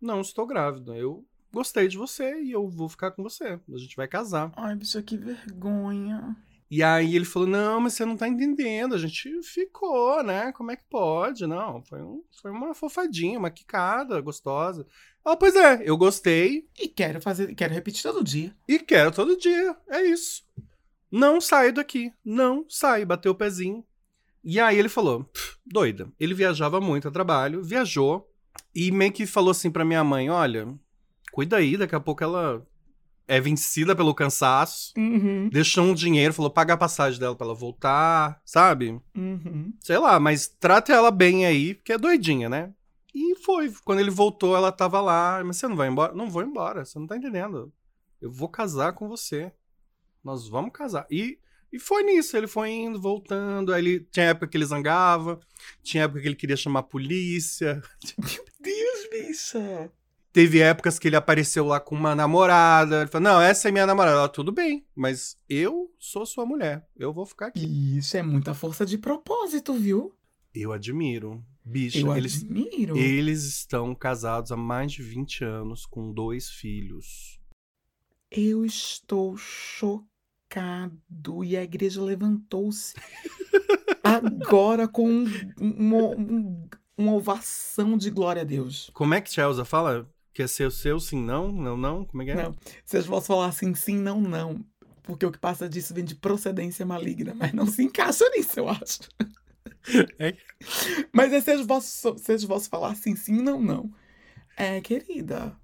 não estou grávida. Eu gostei de você e eu vou ficar com você. A gente vai casar. Ai, bicha, que vergonha. E aí ele falou: Não, mas você não tá entendendo. A gente ficou, né? Como é que pode? Não, foi, um, foi uma fofadinha, uma quicada gostosa. Ah, pois é, eu gostei E quero fazer, quero repetir todo dia. e quero todo dia. É isso. Não saio daqui. Não saio. Bateu o pezinho. E aí ele falou: "Pff, doida. Ele viajava muito a trabalho, viajou e meio que falou assim pra minha mãe: Olha, cuida aí, daqui a pouco ela é vencida pelo cansaço. Uhum. Deixou um dinheiro, falou: paga a passagem dela pra ela voltar, sabe? Uhum. Sei lá, mas trata ela bem aí, porque é doidinha, né? E foi. Quando ele voltou, ela tava lá. Mas você não vai embora? Não vou embora, você não tá entendendo. Eu vou casar com você. Nós vamos casar. E, e foi nisso, ele foi indo, voltando. Aí ele tinha época que ele zangava, tinha época que ele queria chamar a polícia. Deus, bicha. Teve épocas que ele apareceu lá com uma namorada. Ele falou: Não, essa é minha namorada. Ela, tudo bem, mas eu sou sua mulher. Eu vou ficar aqui. Isso é muita força de propósito, viu? Eu admiro. Bicha, Eu eles, admiro. eles estão casados há mais de 20 anos, com dois filhos. Eu estou chocado e a igreja levantou-se agora com um- uma, um- uma ovação de glória a Deus. Como é que Chelsea fala? Quer ser o seu, sim, não? Não, não? Como é que é? Não. Vocês possam falar assim, sim, não, não. Porque o que passa disso vem de procedência maligna, mas não se encaixa nisso, eu acho. É. Mas é vocês possam, vocês possam falar assim, sim, não, não. É, querida,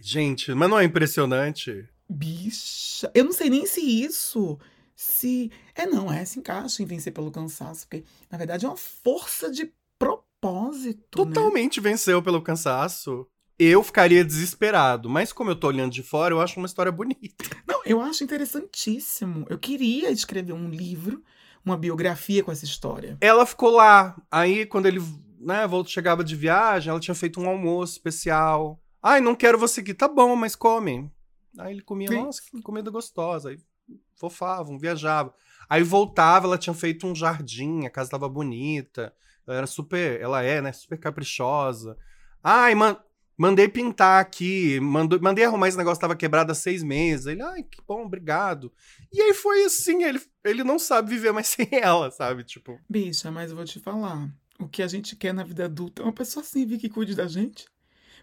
Gente, mas não é impressionante? bicha. Eu não sei nem se isso. Se. É, não, é, se encaixa em vencer pelo cansaço. Porque, na verdade, é uma força de propósito. né? Totalmente venceu pelo cansaço. Eu ficaria desesperado, mas como eu tô olhando de fora, eu acho uma história bonita. Não, eu acho interessantíssimo. Eu queria escrever um livro, uma biografia com essa história. Ela ficou lá. Aí, quando ele né, voltou, chegava de viagem, ela tinha feito um almoço especial. Ai, não quero você aqui. Tá bom, mas come. Aí ele comia, Sim. nossa, que comida gostosa. Aí fofavam, viajavam. Aí voltava, ela tinha feito um jardim, a casa tava bonita. Ela era super, ela é, né, super caprichosa. Ai, man, mandei pintar aqui, mandou, mandei arrumar esse negócio, tava quebrado há seis meses. Ele, ai, que bom, obrigado. E aí foi assim, ele, ele não sabe viver mais sem ela, sabe? Tipo, Bicha, mas eu vou te falar. O que a gente quer na vida adulta é uma pessoa assim, vir que cuide da gente.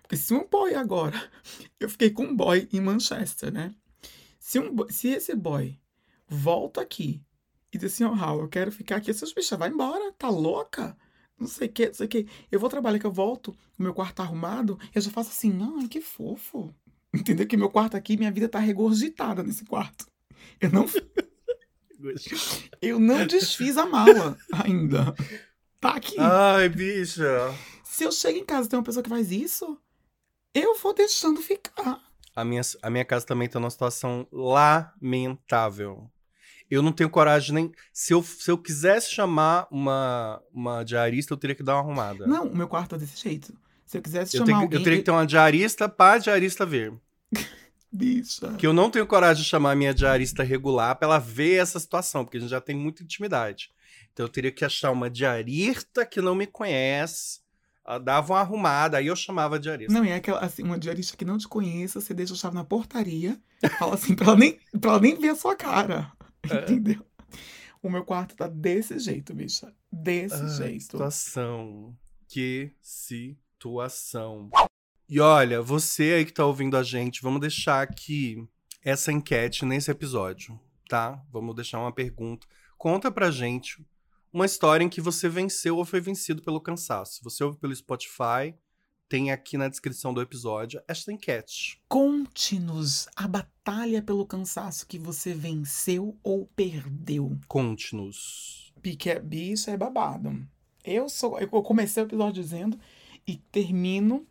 Porque se um boy agora. Eu fiquei com um boy em Manchester, né? Se, um, se esse boy volta aqui e diz assim, ó, Raul, eu quero ficar aqui, essas bichas, vai embora, tá louca? Não sei o que, não sei o que. Eu vou trabalhar que eu volto, o meu quarto tá arrumado, eu já faço assim, ai, que fofo. Entendeu? Que meu quarto aqui, minha vida tá regurgitada nesse quarto. Eu não eu não desfiz a mala ainda. Tá aqui. ai, bicha. Se eu chego em casa e tem uma pessoa que faz isso, eu vou deixando ficar. A minha, a minha casa também tá numa situação lamentável. Eu não tenho coragem nem. Se eu, se eu quisesse chamar uma, uma diarista, eu teria que dar uma arrumada. Não, o meu quarto é desse jeito. Se eu quisesse eu, chamar tenho alguém. eu teria que ter uma diarista pra diarista ver. Bicha. Que eu não tenho coragem de chamar a minha diarista regular pra ela ver essa situação, porque a gente já tem muita intimidade. Então eu teria que achar uma diarista que não me conhece. Ela dava uma arrumada, aí eu chamava a diarista. Não, é aquela, assim, uma diarista que não te conheça, você deixa a chave na portaria, fala assim, pra ela nem, pra ela nem ver a sua cara. É. Entendeu? O meu quarto tá desse jeito, bicha. Desse que jeito. situação. Que situação. E olha, você aí que tá ouvindo a gente, vamos deixar aqui essa enquete nesse episódio, tá? Vamos deixar uma pergunta. Conta pra gente uma história em que você venceu ou foi vencido pelo cansaço. Você ouve pelo Spotify, tem aqui na descrição do episódio esta enquete. Conte-nos a batalha pelo cansaço que você venceu ou perdeu. Conte-nos. Porque é bicha é babado. Eu sou. Eu comecei o episódio dizendo e termino.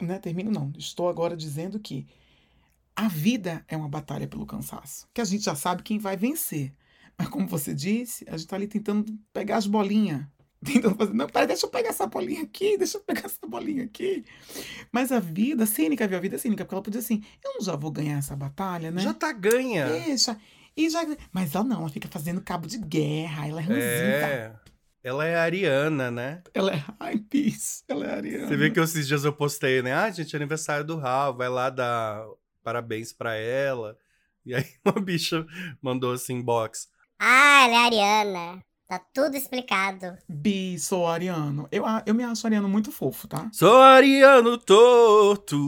Né? Termino não. Estou agora dizendo que a vida é uma batalha pelo cansaço. Que a gente já sabe quem vai vencer. Mas como você disse, a gente tá ali tentando pegar as bolinhas. Tentando fazer. Não, peraí, deixa eu pegar essa bolinha aqui, deixa eu pegar essa bolinha aqui. Mas a vida cínica, viu? A vida cínica, porque ela podia assim, eu não já vou ganhar essa batalha, né? Já tá ganha. Deixa. E já... Mas ela não, ela fica fazendo cabo de guerra, ela é ranzinza. É. Ela é ariana, né? Ela é high peace, ela é ariana. Você vê que esses dias eu postei, né? Ah, gente, aniversário do Raul, vai lá dar parabéns pra ela. E aí uma bicha mandou assim, inbox. Ah, ela é ariana. Tá tudo explicado. Bi, sou ariano. Eu, a- eu me acho ariano muito fofo, tá? Sou ariano torto.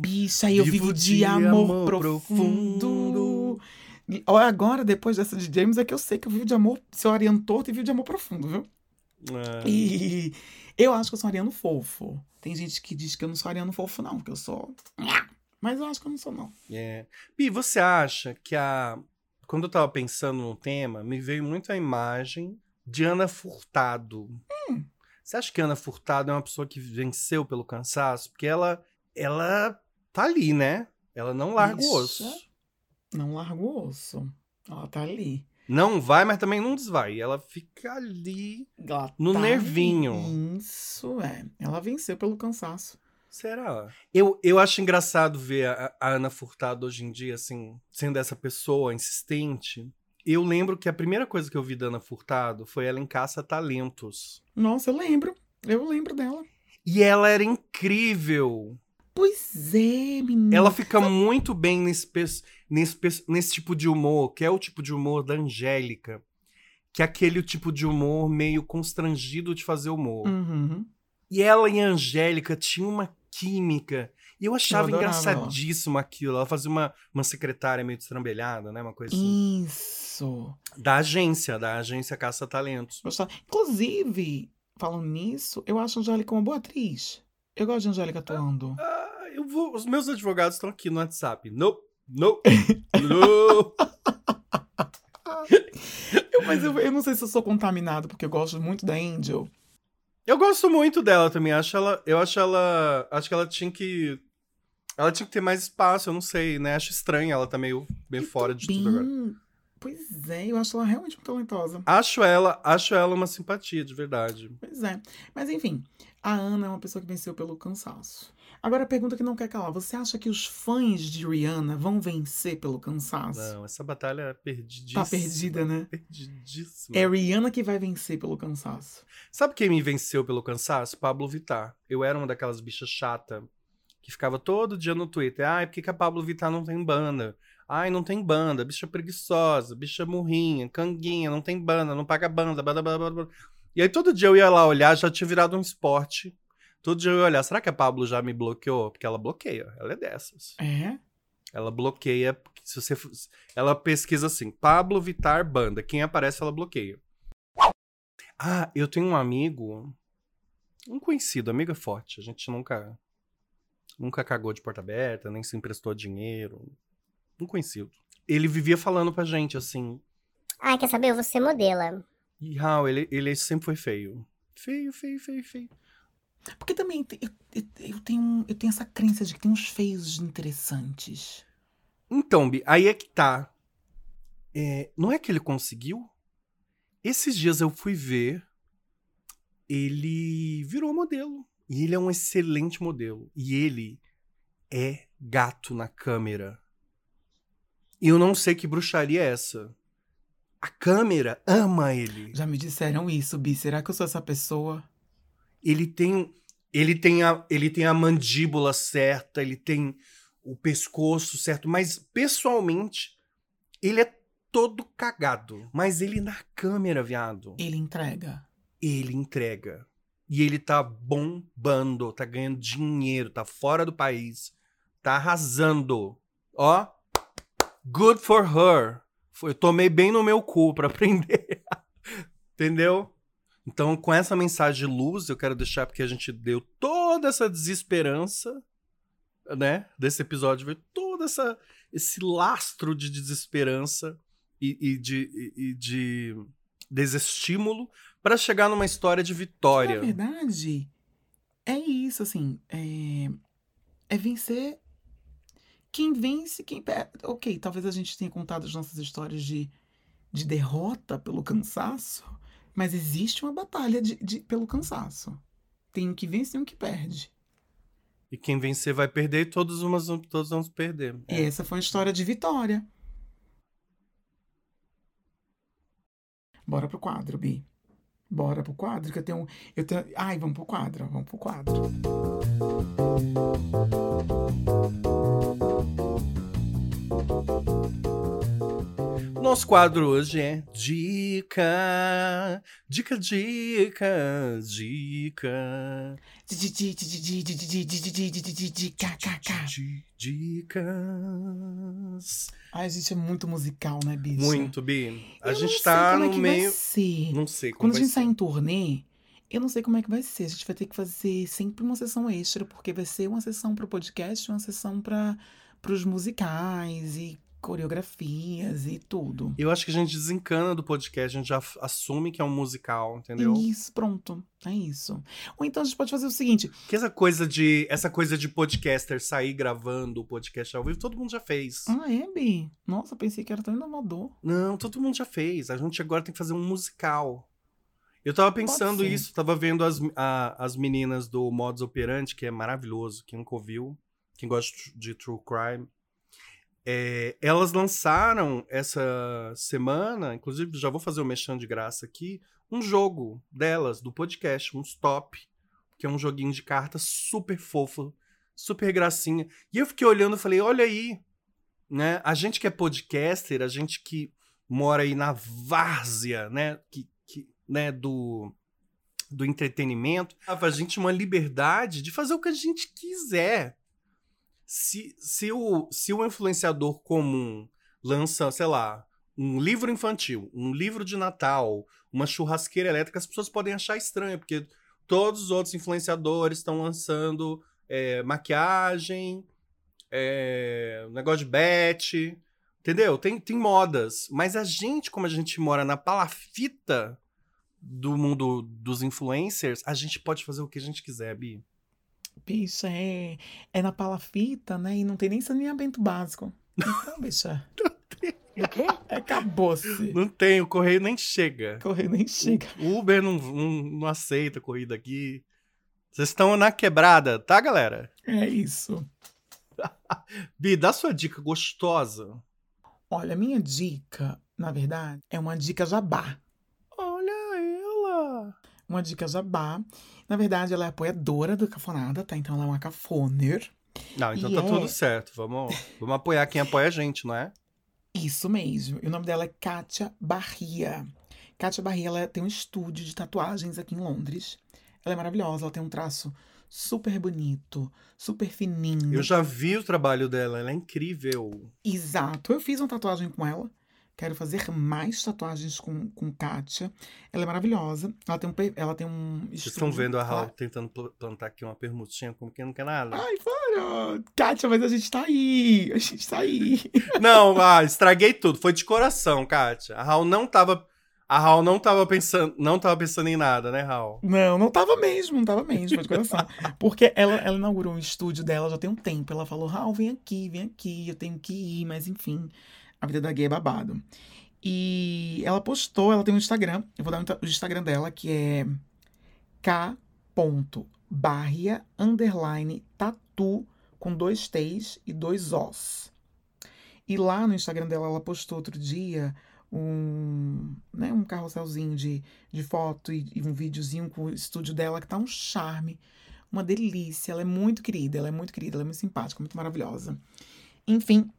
Bicha, eu vivo, de, amor, profundo. E, ó, Agora, depois dessa de James, é que eu sei que eu vivo de amor, sou ariano torto e vivo de amor profundo, viu? É. E eu acho que eu sou ariano fofo. Tem gente que diz que eu não sou ariano fofo, não, que eu sou. Mas eu acho que eu não sou, não. É. Bi, você acha que a. Quando eu tava pensando no tema, me veio muito a imagem de Ana Furtado. Hum. Você acha que Ana Furtado é uma pessoa que venceu pelo cansaço? Porque ela, ela tá ali, né? Ela não larga o Isso. osso. Não largo o osso. Ela tá ali. Não vai, mas também não desvai. Ela fica ali. Ela No tá nervinho. Isso, é. Ela venceu pelo cansaço. Será? Eu, eu acho engraçado ver a, a Ana Furtado hoje em dia, assim, sendo essa pessoa insistente. Eu lembro que a primeira coisa que eu vi da Ana Furtado foi ela em Caça Talentos. Nossa, eu lembro. Eu lembro dela. E ela era incrível. Pois é, menina. Ela fica muito bem nesse, nesse, nesse tipo de humor, que é o tipo de humor da Angélica. Que é aquele tipo de humor meio constrangido de fazer humor. Uhum. E ela e a Angélica tinham uma química. E eu achava adorava engraçadíssimo aquilo. Ela fazia uma, uma secretária meio destrambelhada, né? Uma coisa assim. Isso. Da agência, da agência Caça Talentos. Inclusive, falando nisso, eu acho a Angélica uma boa atriz. Eu gosto de Angélica atuando. Ah, eu vou. Os meus advogados estão aqui no WhatsApp. Não, não, não. Eu- mas eu, eu não sei se eu sou contaminado, porque eu gosto muito da Angel. Eu gosto muito dela também. Acho ela, eu acho ela, acho que ela tinha que, ela tinha que ter mais espaço. Eu não sei, né? Acho estranho. Ela tá meio, meio fora de tudo agora. Bem, Pois é, eu acho ela realmente muito talentosa. Acho ela, acho ela uma simpatia de verdade. Pois é. Mas enfim, a Ana é uma pessoa que venceu pelo cansaço. Agora a pergunta que não quer calar: você acha que os fãs de Rihanna vão vencer pelo cansaço? Não, essa batalha é perdidíssima. Tá perdida, né? Perdidíssima. É Rihanna que vai vencer pelo cansaço. Sabe quem me venceu pelo cansaço? Pablo Vittar. Eu era uma daquelas bichas chata que ficava todo dia no Twitter. Ai, por que, que a Pablo Vittar não tem banda? Ai, não tem banda. Bicha preguiçosa, bicha murrinha, canguinha, não tem banda, não paga banda. Blá, blá, blá, blá. E aí todo dia eu ia lá olhar, já tinha virado um esporte. Todo dia eu ia olhar, será que a Pablo já me bloqueou? Porque ela bloqueia, ela é dessas. É? Ela bloqueia, porque se você. Ela pesquisa assim, Pablo Vittar banda. Quem aparece, ela bloqueia. Ah, eu tenho um amigo. Um conhecido, amigo é forte. A gente nunca. Nunca cagou de porta aberta, nem se emprestou dinheiro. Um conhecido. Ele vivia falando pra gente assim. Ah, quer saber? Eu vou ser modela. E Raul, ele, ele sempre foi feio. Feio, feio, feio, feio. Porque também eu- eu tenho, eu tenho essa crença de que tem uns feios interessantes. Então, Bi, aí é que tá. É, não é que ele conseguiu? Esses dias eu fui ver. Ele virou modelo. E ele é um excelente modelo. E ele é gato na câmera. E eu não sei que bruxaria é essa. A câmera ama ele. Já me disseram isso, Bi. Será que eu sou essa pessoa? Ele tem. Ele tem a, ele tem a mandíbula certa, ele tem o pescoço certo, mas pessoalmente ele é todo cagado. Mas ele na câmera, viado, Ele entrega. ele entrega. E ele tá bombando, tá ganhando dinheiro, tá fora do país, tá arrasando. Ó, good for her. Eu tomei bem no meu cu pra aprender. Entendeu? Então, com essa mensagem de luz, eu quero deixar porque a gente deu toda essa desesperança, né? Desse episódio, veio todo essa, esse lastro de desesperança e, e de, e- de desestímulo pra chegar numa história de vitória. Na verdade, é isso, assim. É, é vencer. Quem vence, quem perde. Ok, talvez a gente tenha contado as nossas histórias de, de derrota pelo cansaço, mas existe uma batalha de, de- pelo cansaço. Tem um que vence e um que perde. E quem vencer vai perder e todos, umas, todos vamos perder. E essa foi uma história de vitória. Bora pro quadro, Bi. Bora pro quadro, que eu tenho. Eu tenho... Ai, vamos pro quadro, vamos pro quadro. nosso quadro hoje é Dica, Dica, Dica, Dica. Dicas. Ai, gente, é muito musical, né, bicho? Muito, Bi. A eu gente tá no é meio. Não sei como Quando a gente sai em turnê, eu não sei como é que vai ser. A gente vai ter que fazer sempre uma sessão extra, porque vai ser uma sessão pro podcast, uma sessão para pros musicais e coreografias e tudo. Eu acho que a gente desencana do podcast, a gente já assume que é um musical, entendeu? Isso, pronto. É isso. Ou então a gente pode fazer o seguinte: Que essa coisa de essa coisa de podcaster sair gravando o podcast ao vivo, todo mundo já fez. Ah, é, Bi? Nossa, pensei que era tão inovador. Não, todo mundo já fez. A gente agora tem que fazer um musical. Eu tava pensando isso, tava vendo as, a- as meninas do Modus Operandi, que é maravilhoso, quem nunca ouviu, quem gosta de true crime. É, elas lançaram essa semana, inclusive já vou fazer o um mexão de graça aqui, um jogo delas, do podcast, um stop, que é um joguinho de cartas super fofo, super gracinha. E eu fiquei olhando e falei, olha aí, né? A gente que é podcaster, a gente que mora aí na várzea, né? Que, que, né? Do, do entretenimento, dava a gente uma liberdade de fazer o que a gente quiser. Se, se, o, se o influenciador comum lança, sei lá, um livro infantil, um livro de Natal, uma churrasqueira elétrica, as pessoas podem achar estranho, porque todos os outros influenciadores estão lançando é, maquiagem, é, negócio de bet, entendeu? Tem, tem modas. Mas a gente, como a gente mora na palafita do mundo dos influencers, a gente pode fazer o que a gente quiser, Bi. Bicha, é, é na palafita, né? E não tem nem saneamento básico. Então, bicha. O quê? Acabou-se. Não tem, o correio nem chega. Correio nem chega. O Uber não, não, não aceita corrida aqui. Vocês estão na quebrada, tá, galera? É isso. Bi, dá sua dica gostosa. Olha, a minha dica, na verdade, é uma dica jabá. Uma dica jabá. Na verdade, ela é apoiadora do Cafonada, tá? Então ela é uma cafoner. Não, então E tá é- tudo certo. Vamos, vamos apoiar quem apoia a gente, não é? Isso mesmo. E o nome dela é Kátia Barria. Kátia Barria, ela tem um estúdio de tatuagens aqui em Londres. Ela é maravilhosa, ela tem um traço super bonito, super fininho. Eu já vi o trabalho dela, ela é incrível. Exato. Eu fiz uma tatuagem com ela. Quero fazer mais tatuagens com, com Kátia. Ela é maravilhosa. Ela tem um, ela tem um Vocês estão vendo a Raul tentando pl- plantar aqui uma permutinha como quem não quer nada. Ai, para! Kátia, mas a gente tá aí. A gente tá aí. Não, ah, estraguei tudo. Foi de coração, Kátia. A Raul não tava. A Raul não tava pensando, não tava pensando em nada, né, Raul? Não, não tava mesmo, não tava mesmo, de coração. Porque ela, ela inaugurou um estúdio dela já tem um tempo. Ela falou, Raul, vem aqui, vem aqui, eu tenho que ir, mas enfim, a vida da gay é babado. E ela postou, ela tem um Instagram, eu vou dar o Instagram dela, que é k.barria underline tatu com dois T's e dois Os. E lá no Instagram dela, ela postou outro dia um, né, um carrosselzinho de, de foto e, e um videozinho com o estúdio dela que tá um charme. Uma delícia. Ela é muito querida, ela é muito querida, ela é muito simpática, muito maravilhosa. Enfim,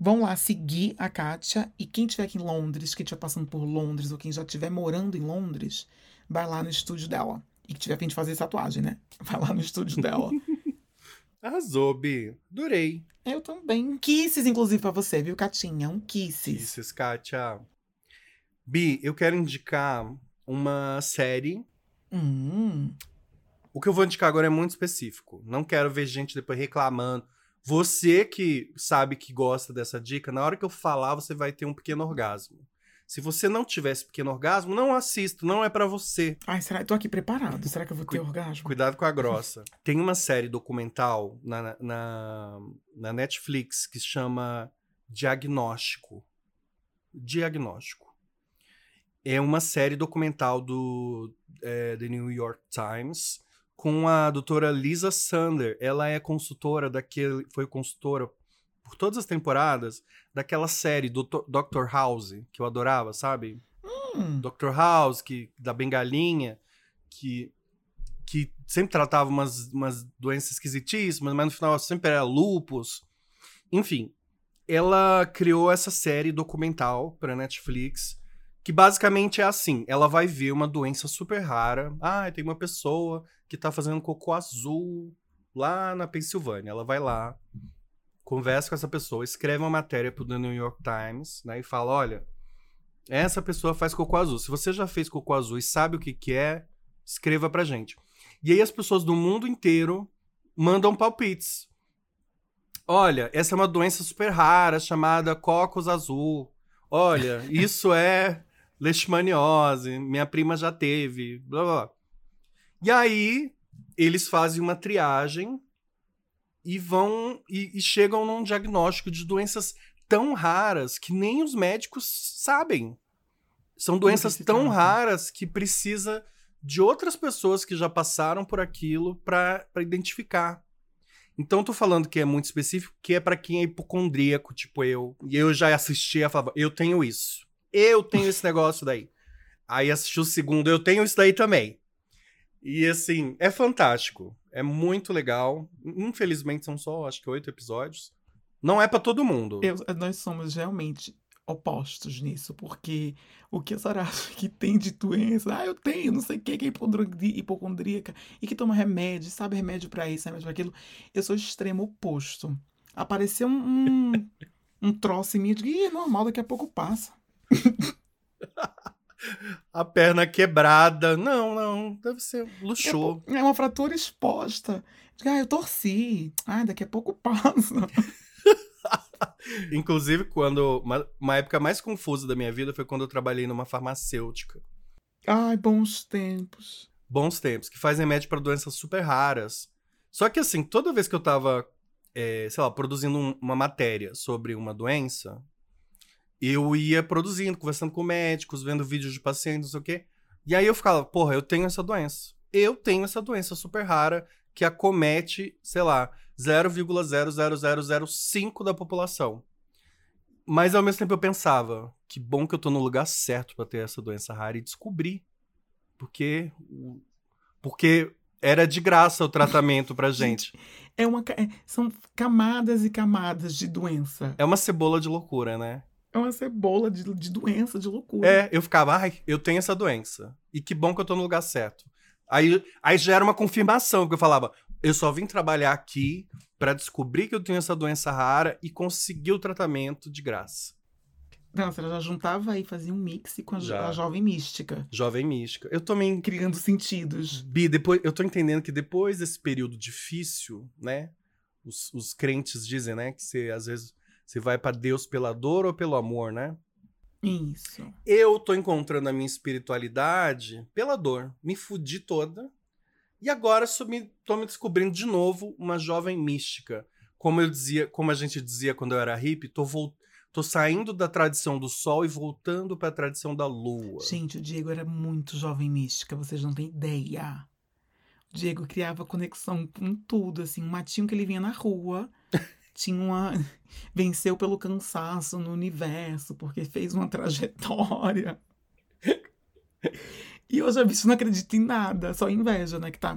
vão lá seguir a Kátia. E quem estiver aqui em Londres, quem estiver passando por Londres, ou quem já estiver morando em Londres, vai lá no estúdio dela. E que tiver a fim de fazer tatuagem, né? Vai lá no estúdio dela. Arrasou, Bi. Adorei. Eu também. Kisses, inclusive, pra você, viu, Catinha? Um kisses. Kisses, Kátia. Bi, eu quero indicar uma série. Hum. O que eu vou indicar agora é muito específico. Não quero ver gente depois reclamando. Você que sabe que gosta dessa dica, na hora que eu falar, você vai ter um pequeno orgasmo. Se você não tiver esse pequeno orgasmo, não assista, não é pra você. Ai, será? Eu tô aqui preparado. Será que eu vou ter Cui- orgasmo? Cuidado com a grossa. Tem uma série documental na, na, na Netflix que se chama Diagnóstico. Diagnóstico. É uma série documental do é, The New York Times com a doutora Lisa Sander. Ela é consultora daquele. Foi consultora por todas as temporadas daquela série do Dr. House, que eu adorava, sabe? Hum. Dr. House, que, da bengalinha, que, que sempre tratava umas, umas doenças esquisitíssimas, mas no final sempre era lupus. Enfim, ela criou essa série documental para Netflix, que basicamente é assim: ela vai ver uma doença super rara. Ah, tem uma pessoa que tá fazendo cocô azul lá na Pensilvânia. Ela vai lá, conversa com essa pessoa, escreve uma matéria pro The New York Times, né, e fala: olha, essa pessoa faz cocô azul. Se você já fez cocô azul e sabe o que, que é, escreva pra gente. E aí as pessoas do mundo inteiro mandam palpites. Olha, essa é uma doença super rara chamada cocos azul. Olha, isso é leishmaniose, minha prima já teve, blá blá. blá. E aí eles fazem uma triagem e vão e, e chegam num diagnóstico de doenças tão raras que nem os médicos sabem. São doenças tão trata. raras que precisa de outras pessoas que já passaram por aquilo para identificar. Então, tô falando que é muito específico, que é para quem é hipocondríaco, tipo eu. E eu já assisti a falava, eu tenho isso. Eu tenho esse negócio daí. Aí assisti o segundo, eu tenho isso daí também. E assim, é fantástico. É muito legal. Infelizmente são só, acho que oito episódios. Não é pra todo mundo. Eu- nós somos realmente opostos nisso, porque o que a senhora acha que tem de doença? Ah, eu tenho, não sei o que, que é hipocondríaca, e que toma remédio, sabe remédio pra isso, remédio pra aquilo. Eu sou extremo oposto. Apareceu um, um, um troço em mim, eu digo, Ih, é normal, daqui a pouco passa. A perna quebrada. Não, não. Deve ser luxou. É uma fratura exposta. Ah, eu torci. Ah, daqui a pouco passa. Inclusive, quando. Uma, uma época mais confusa da minha vida foi quando eu trabalhei numa farmacêutica. Ai, bons tempos. Bons tempos, que faz remédio pra doenças super raras. Só que assim, toda vez que eu tava, é, sei lá, produzindo um- uma matéria sobre uma doença, eu ia produzindo, conversando com médicos, vendo vídeos de pacientes, não sei o quê. E aí eu ficava, porra, eu tenho essa doença. Eu tenho essa doença super rara que acomete, sei lá, 0,00005 da população. Mas ao mesmo tempo eu pensava, que bom que eu tô no lugar certo pra ter essa doença rara e descobri. Porque porque era de graça o tratamento pra gente. É uma, é- são camadas e camadas de doença. É uma cebola de loucura, né? É uma cebola de, de doença, de loucura. É, eu ficava, ai, eu tenho essa doença. E que bom que eu tô no lugar certo. Aí, aí já era uma confirmação, porque eu falava, eu só vim trabalhar aqui pra descobrir que eu tenho essa doença rara e conseguir o tratamento de graça. Não, você já juntava aí, fazia um mix com a, jo- a jovem mística, Jovem mística. Eu também criando sentidos. Bi, depois, eu tô entendendo que depois desse período difícil, né? Os, os crentes dizem, né? Que você, às vezes, você vai pra Deus pela dor ou pelo amor, né? Isso. Eu tô encontrando a minha espiritualidade pela dor. Me fudi toda. E agora me, tô me descobrindo de novo uma jovem mística. Como eu dizia, como a gente dizia quando eu era hippie, tô, tô saindo da tradição do sol e voltando pra tradição da lua. Gente, o Diego era muito jovem mística, vocês não têm ideia. O Diego criava conexão com tudo, assim, um matinho que ele vinha na rua, tinha uma. venceu pelo cansaço no universo, porque fez uma trajetória. E hoje a bicha não acredita em nada, só inveja, né? Que tá,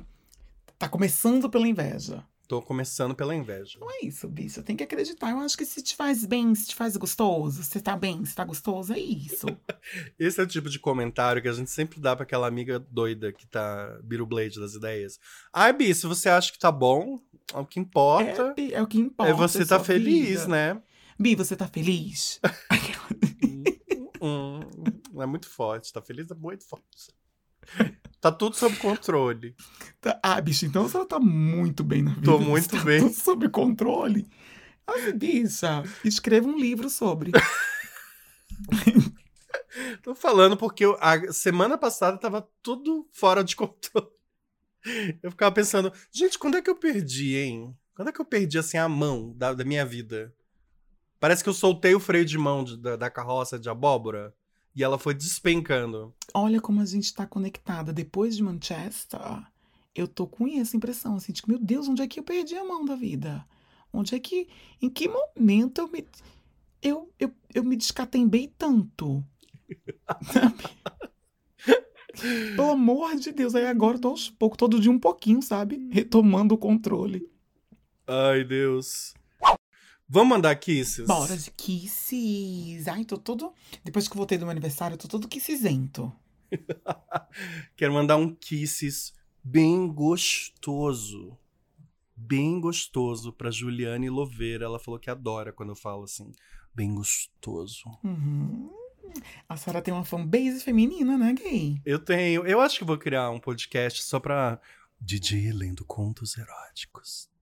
Tá começando pela inveja. Tô começando pela inveja. Não é isso, bicho. Tem que acreditar. Eu acho que se te faz bem, se te faz gostoso, se tá bem, se tá gostoso, é isso. Esse é o tipo de comentário que a gente sempre dá pra aquela amiga doida que tá Blade das ideias. Ai, Bi, se você acha que tá bom, é o que importa. É, é o que importa. É você é tá feliz, vida. né? Bi, você tá feliz? Hum, é muito forte, tá feliz é muito forte. Tá tudo sob controle. Tá- Ah, bicho, então você tá muito bem na vida. Tô muito tá bem. Tudo sob controle. Mas, bicha, escreva um livro sobre. Tô falando porque eu- a semana passada tava tudo fora de controle. Eu ficava pensando, gente, quando é que eu perdi, hein? Quando é que eu perdi, assim, a mão da, da minha vida? Parece que eu soltei o freio de mão de- da, da carroça de abóbora e ela foi despencando. Olha como a gente tá conectada. Depois de Manchester, eu tô com essa impressão, assim, de que, meu Deus, onde é que eu perdi a mão da vida? Onde é que. Em que momento eu me. Eu, eu, eu me descatembei tanto? Sabe? Pelo amor de Deus, aí agora eu tô aos poucos, todo dia um pouquinho, sabe? Retomando o controle. Ai, Deus. Vamos mandar kisses? Bora de kisses. Ai, tô todo. Depois que eu voltei do meu aniversário, eu tô todo kissisento. Quero mandar um kisses bem gostoso. Bem gostoso pra Juliane Louveira. Ela falou que adora quando eu falo assim. Bem gostoso. Uhum. A Sara tem uma fanbase feminina, né, gay? Eu tenho. Eu acho que vou criar um podcast só pra DJ lendo contos eróticos.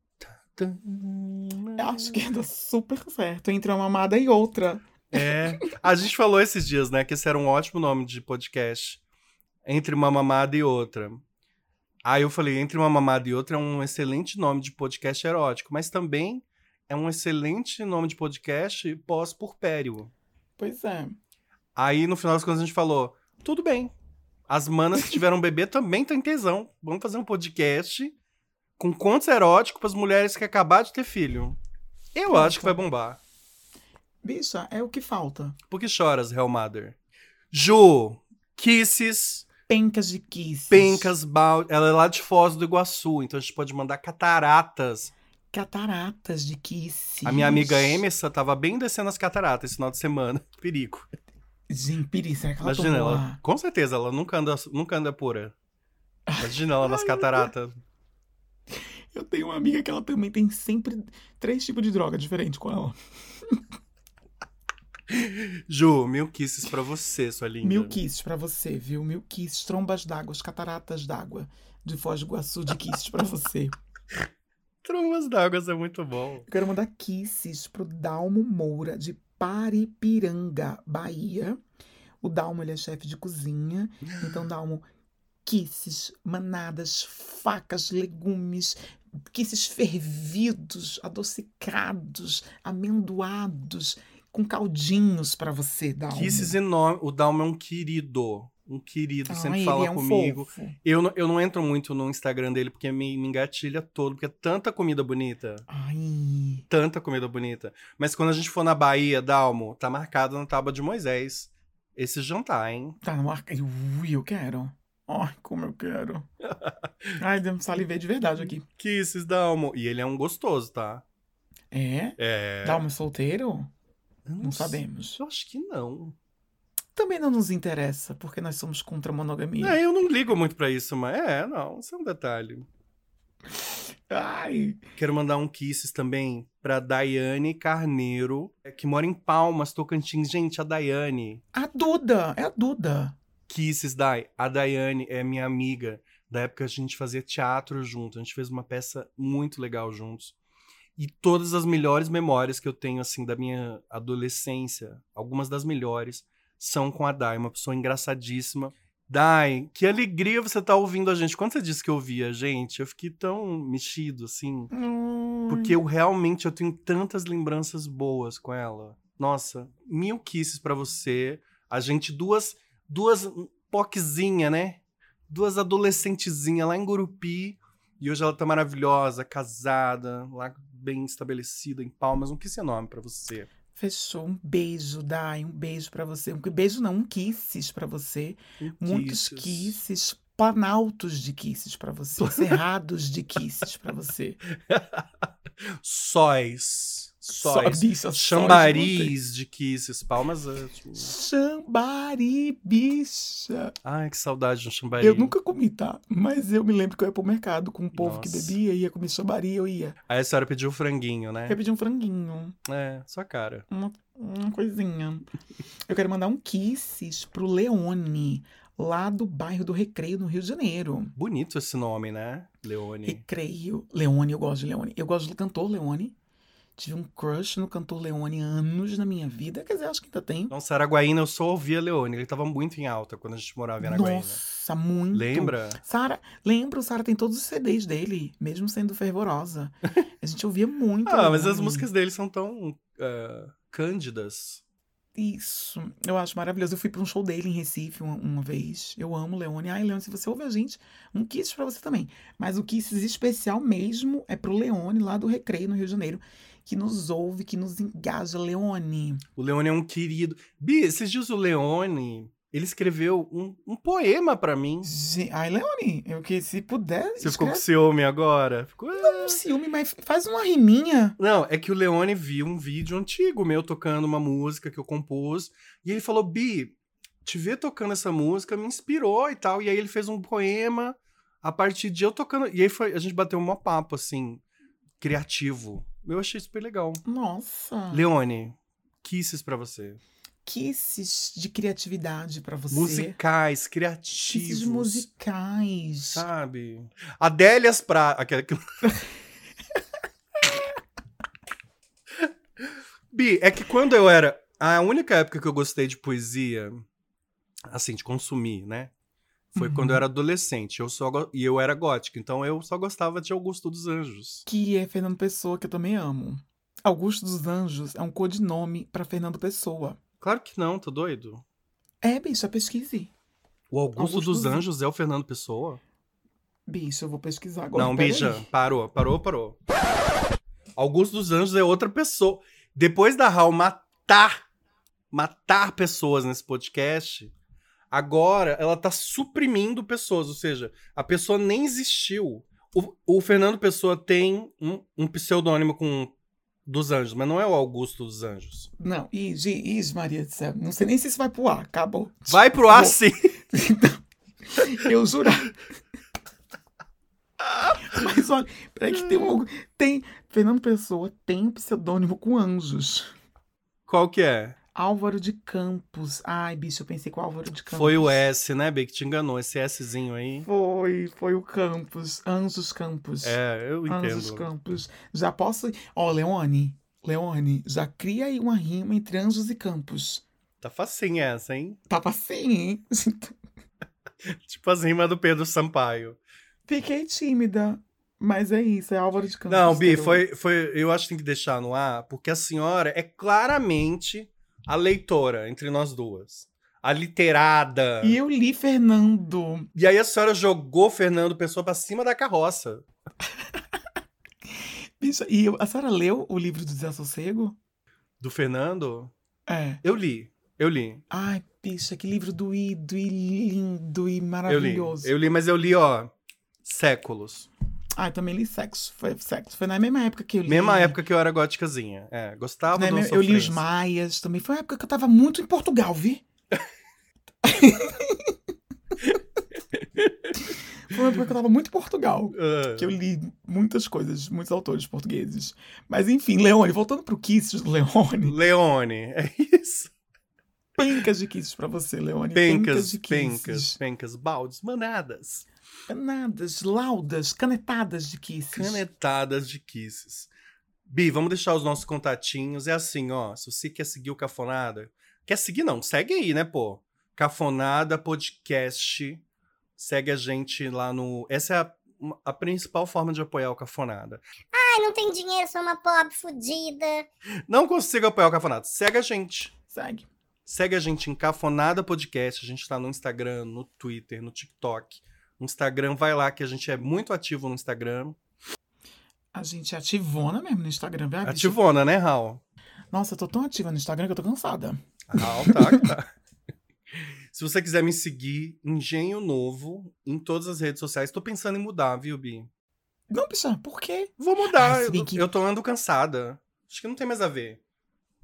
Tá. Eu acho que dá super certo entre uma mamada e outra. É. A gente falou esses dias, né, que esse era um ótimo nome de podcast. Entre uma mamada e outra. Aí eu falei, entre uma mamada e outra é um excelente nome de podcast erótico, mas também é um excelente nome de podcast pós-purpério. Pois é. Aí no final das contas a gente falou, tudo bem. As manas que tiveram bebê também têm tesão. Vamos fazer um podcast com contos eróticos para as mulheres que acabaram de ter filho. Eu acho que vai bombar. Bicha, é o que falta. Por que choras, Hell Mother? Ju, Kisses, Pencas de kisses. Pencas, Balde. Ela é lá de Foz do Iguaçu, então a gente pode mandar cataratas. Cataratas de kisses. A minha amiga Emerson tava bem descendo as cataratas esse final de semana. Perigo. Gente, peri, será que ela Imagina, ela, lá? com certeza, ela nunca anda, nunca anda pura. Imagina ela nas cataratas. Eu tenho uma amiga que ela também tem sempre três tipos de droga diferentes com ela. Ju, mil kisses pra você, sua linda. Mil kisses pra você, viu? Mil kisses, trombas d'água, as cataratas d'água de Foz do Iguaçu de kisses pra você. Trombas d'água é muito bom. Eu quero mandar kisses pro Dalmo Moura, de Paripiranga, Bahia. O Dalmo, ele é chefe de cozinha. Então, Dalmo, kisses, manadas, facas, legumes, kisses fervidos, adocicados, amendoados, com caldinhos pra você, Dalmo. Kisses enorme. O Dalma é um querido. Um querido, Ah, sempre fala é um comigo. fofo. Eu não, eu não entro muito no Instagram dele porque me, me engatilha todo, porque é tanta comida bonita. Ai, Tanta comida bonita. Mas quando a gente for na Bahia, Dalmo, tá marcado na tábua de Moisés. Esse jantar, hein? tá no ar. Ui, eu quero. Ai, como eu quero. Ai, deu salivei de verdade aqui. Kisses, Dalmo. E ele é um gostoso, tá? É? É. Dalmo é solteiro? Eu Não sei. sabemos. Eu acho que não. Também não nos interessa, porque nós somos contra a monogamia. É, eu não ligo muito pra isso, mas é, não, isso é um detalhe. Ai, Quero mandar um kisses também pra Daiane Carneiro, é, que mora em Palmas, Tocantins. Gente, a Daiane. a Duda, é a Duda. Kisses, Dai. A Daiane é minha amiga. Da época a gente fazia teatro junto. A gente fez uma peça muito legal juntos. E todas as melhores memórias que eu tenho, assim, da minha adolescência, algumas das melhores, são com a Dai, uma pessoa engraçadíssima. Dai, que alegria você tá ouvindo a gente. Quando você disse que ouvia a gente, eu fiquei tão mexido, assim. Porque eu realmente eu tenho tantas lembranças boas com ela. Nossa, mil kisses pra você. A gente, duas, duas poquezinha, né? Duas adolescentezinhas lá em Gurupi. E hoje ela tá maravilhosa, casada, lá bem estabelecida em Palmas. Um kiss enorme pra você. Fechou. Um beijo, Dai. Um beijo pra você. Um beijo não, um kisses pra você. Um Muitos kisses. kisses. planaltos de kisses pra você, cerrados de kisses pra você. Sóis. Só- Sóis. sóis Chambaris de kisses. Palmas. é, tipo, Xambari, bicha. Ai, que saudade de um chambari. Eu nunca comi, tá? Mas eu me lembro que eu ia pro mercado com um povo que Nossa. bebia, ia comer xambari, eu ia. Aí a senhora pediu franguinho, né? Eu ia pedir um franguinho, É, sua cara. uma, uma coisinha. Eu quero mandar um kisses pro Leone, lá do bairro do Recreio, no Rio de Janeiro. Bonito esse nome, né? Leone. Recreio. Leone, eu gosto de Leone. Eu gosto do cantor Leone. Tive um crush no cantor Leone anos na minha vida. Quer dizer, acho que ainda tenho. Então, Saraguaína, eu só ouvia Leone. Ele tava muito em alta quando a gente morava em Araguaína. Nossa, muito. Lembra? Sara, lembro, Sara tem todos os CDs dele, mesmo sendo fervorosa. A gente ouvia muito. Ah, mas as Leone. músicas dele são tão ah, cândidas. Isso, eu acho maravilhoso. Eu fui pra um show dele em Recife uma, uma vez. Eu amo Leone. Ai, Leone, se você ouve a gente, um Kisses pra você também. Mas o Kisses especial mesmo é pro Leone, lá do Recreio, no Rio de Janeiro, que nos ouve, que nos engaja. Leone. O Leone é um querido. Bi, esses dias o Leone, ele escreveu um, um poema pra mim. Ge- Ai, Leone, eu que se puder. Você ficou com escreve ciúme agora? Ficou... um ciúme, mas faz uma riminha. Não, é que o Leone viu um vídeo antigo meu tocando uma música que eu compus. E ele falou: Bi, te ver tocando essa música me inspirou e tal. E aí ele fez um poema a partir de eu tocando. E aí foi, a gente bateu um papo, assim, criativo. Eu achei super legal. Nossa. Leone, kisses pra você. Kisses de criatividade pra você. Musicais, Kisses criativos. musicais. Sabe? Adélias pra. Aquela que... Bi, é que quando eu era. A única época que eu gostei de poesia, assim, de consumir, né? Foi Uhum. quando eu era adolescente. Eu só E eu era gótica, então eu só gostava de Augusto dos Anjos. Que é Fernando Pessoa, que eu também amo. Augusto dos Anjos é um codinome pra Fernando Pessoa. Claro que não, tô doido. É, bicho, pesquise. O Augusto, Augusto dos dos- Anjos é o Fernando Pessoa? Bicho, eu vou pesquisar agora. não, bicha, parou, parou, parou. Augusto dos Anjos é outra pessoa. Depois da Raul matar, matar pessoas nesse podcast, agora ela tá suprimindo pessoas, ou seja, a pessoa nem existiu. O, o Fernando Pessoa tem um, um pseudônimo com dos Anjos, mas não é o Augusto dos Anjos. Não, Is, Is, Maria do céu. Não sei nem se isso vai pro ar. Acabou. Vai pro ar Bom. sim. Eu jurar. Mas olha, peraí que tem um. Tem. Fernando Pessoa tem um pseudônimo com anjos. Qual que é? Álvaro de Campos. Ai, bicho, eu pensei com Álvaro de Campos. Foi o S, né, B, que te enganou, esse Szinho aí. Foi, foi o Campos. Anjos Campos. É, eu Anjos entendo. Campos. Já posso. Ó, Leone. Leone, já cria aí uma rima entre anjos e campos. Tá facinha essa, hein? Tava assim, hein? Tipo as rimas do Pedro Sampaio. Fiquei tímida. Mas é isso, é Álvaro de Campos. Não, Bi, Quero- foi, foi. Eu acho que tem que deixar no ar, porque a senhora é claramente a leitora entre nós duas. A literada. E eu li Fernando. E aí a senhora jogou Fernando Pessoa pra cima da carroça. Bicha, e eu- a senhora leu o livro do Desassossego? Do Fernando? É. Eu li. Eu li. Ai, bicha, que livro doído e lindo e Eu li. maravilhoso. Eu li, mas eu li, ó, séculos. Ai, também li Sexo. Foi Sexo. Foi na mesma época que eu li. Mesma época que eu era góticazinha. É, gostava Né, do meu- eu li os. Maias também. Foi uma época que eu tava muito em Portugal, vi? Foi uma época que eu tava muito em Portugal. Ah. Que eu li muitas coisas, muitos autores portugueses. Mas enfim, Leone, voltando pro Kisses do Leone. Leone, é isso. Pencas de Kisses pra você, Leone. Pencas, de pencas, kisses. pencas, baldes, manadas. Canadas, laudas, canetadas de Kisses. Canetadas de kisses. Bi, vamos deixar os nossos contatinhos. É assim, ó. Se você quer seguir o Cafonada. Quer seguir, não? Segue aí, né, pô? Cafonada Podcast. Segue a gente lá no. Essa é a, a principal forma de apoiar o Cafonada. Ai, não tem dinheiro, sou uma pobre fodida. Não consigo apoiar o Cafonada. Segue a gente. Segue. Segue a gente em Cafonada Podcast. A gente tá no Instagram, no Twitter, no TikTok. No Instagram, vai lá que a gente é muito ativo no Instagram. A gente é ativona mesmo no Instagram, viu? Ativona, né, Raul? Nossa, eu tô tão ativa no Instagram que eu tô cansada. Raul tá, tá. Se você quiser me seguir, Engenho Novo, em todas as redes sociais. Tô pensando em mudar, viu, Bi? Não, bicha, por quê? Vou mudar. Ai, eu, que- eu tô andando cansada. Acho que não tem mais a ver.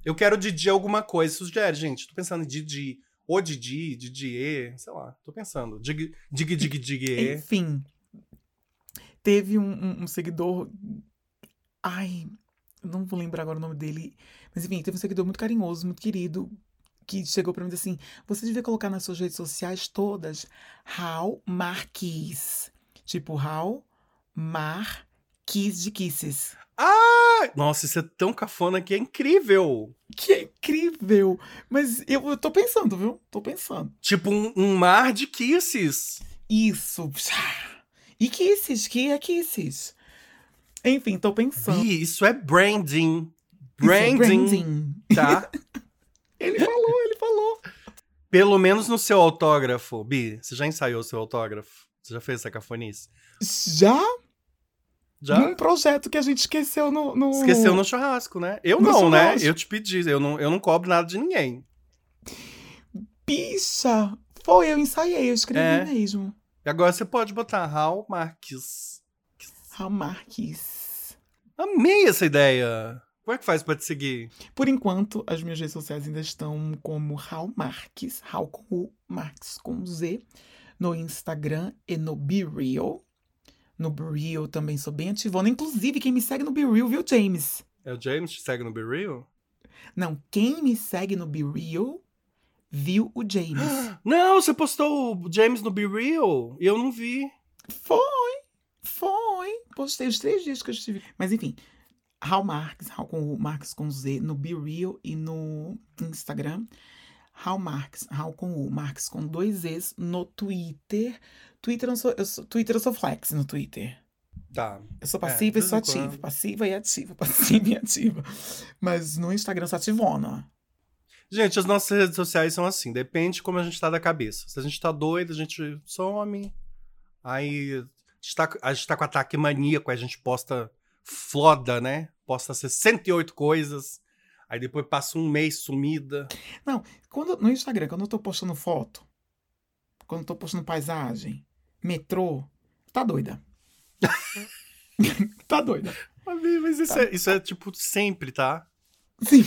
Eu quero Didi alguma coisa. Sugere, gente. Tô pensando em Didi. Ou Didi, Didier, sei lá. Tô pensando. Dig, dig, dig, dig. Enfim, teve um, um- seguidor. Ai, não vou lembrar agora o nome dele. Mas enfim, teve um seguidor muito carinhoso, muito querido, que chegou pra mim e disse assim: Você devia colocar nas suas redes sociais todas How Marquis. Tipo, How Marquis de Kisses. Ah, Nossa, isso é tão cafona que é incrível. Que é incrível! Mas eu, eu tô pensando, viu? Tô pensando. Tipo um, um mar de kisses. Isso. E Kisses, que é Kisses? Enfim, tô pensando. Bi, isso é branding. Isso é Branding, branding. tá? Ele falou, ele falou. Pelo menos no seu autógrafo. Bi, você já ensaiou seu autógrafo? Você já fez essa cafonice? Já? Já? Num projeto que a gente esqueceu no. no... Esqueceu no churrasco, né? Eu No não, né? Eu te pedi, eu não, eu não cobro nada de ninguém. Bicha! Foi, eu ensaiei, eu escrevi É. mesmo. E agora você pode botar Raul Marques. Raul Marques. Amei essa ideia. Como é que faz pra te seguir? Por enquanto, as minhas redes sociais ainda estão como Raul Marques, Raul com U, Marques com Z, no Instagram e no BeReal. No BeReal também sou bem ativona. Inclusive, quem me segue no BeReal, viu, James? É o James? Te segue no Be Real? Não, quem me segue no BeReal viu o James. Não, você postou o James no Be Real e eu não vi. Foi, foi. Postei os três dias que eu estive. Mas enfim, Raul Marques, Raul com Marques com Z, no BeReal e no Instagram. Raul Marques, Raul com U, Marques com dois Zs no Twitter. Twitter eu sou, eu sou, Twitter eu sou flex no Twitter. Tá. Eu sou É, passiva de e sou ativa. quando. Passiva e ativa, passiva e ativa. Mas no Instagram eu sou ativona. Gente, as nossas redes sociais são assim, depende de como a gente tá da cabeça. Se a gente tá doido, a gente some. Aí a gente tá, a gente tá com ataque maníaco, aí a gente posta floda, né? Posta 68 coisas. Aí depois passa um mês sumida. Quando, no Instagram, quando eu tô postando foto, quando eu tô postando paisagem, metrô, tá doida. tá doida. Mas isso, é, isso é tipo sempre, tá? Sim.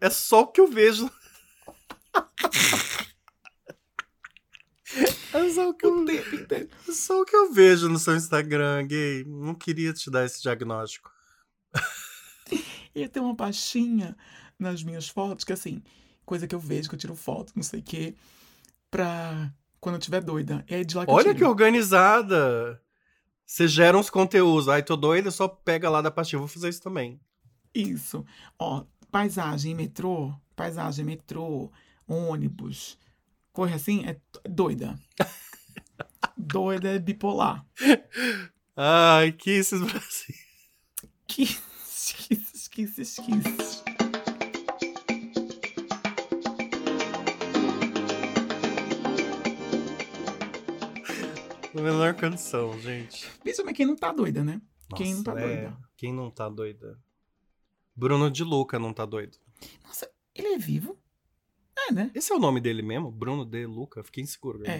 É só o que eu vejo. É só o que eu, é só o que eu vejo no seu Instagram, gay. Não queria te dar esse diagnóstico. E tem uma pastinha nas minhas fotos, que assim, coisa que eu vejo, que eu tiro foto, não sei o quê, pra quando eu tiver doida. É de lá que Olha que organizada. Você gera uns conteúdos. Ai, tô doida, só pega lá da pastinha. Vou fazer isso também. Isso. Ó, paisagem, metrô, paisagem, metrô, ônibus, coisa assim, é doida. doida é bipolar. Ai, que esses Brasil. Que esquisses, esquisses, esquisses. Na menor condição, gente. Mas quem não tá doida, né? Quem não tá Nossa, é, doida? Quem não tá doida? Bruno de Luca não tá doido. Nossa, ele é vivo? É, né? Esse é o nome dele mesmo? Bruno de Luca? Fiquei inseguro. É.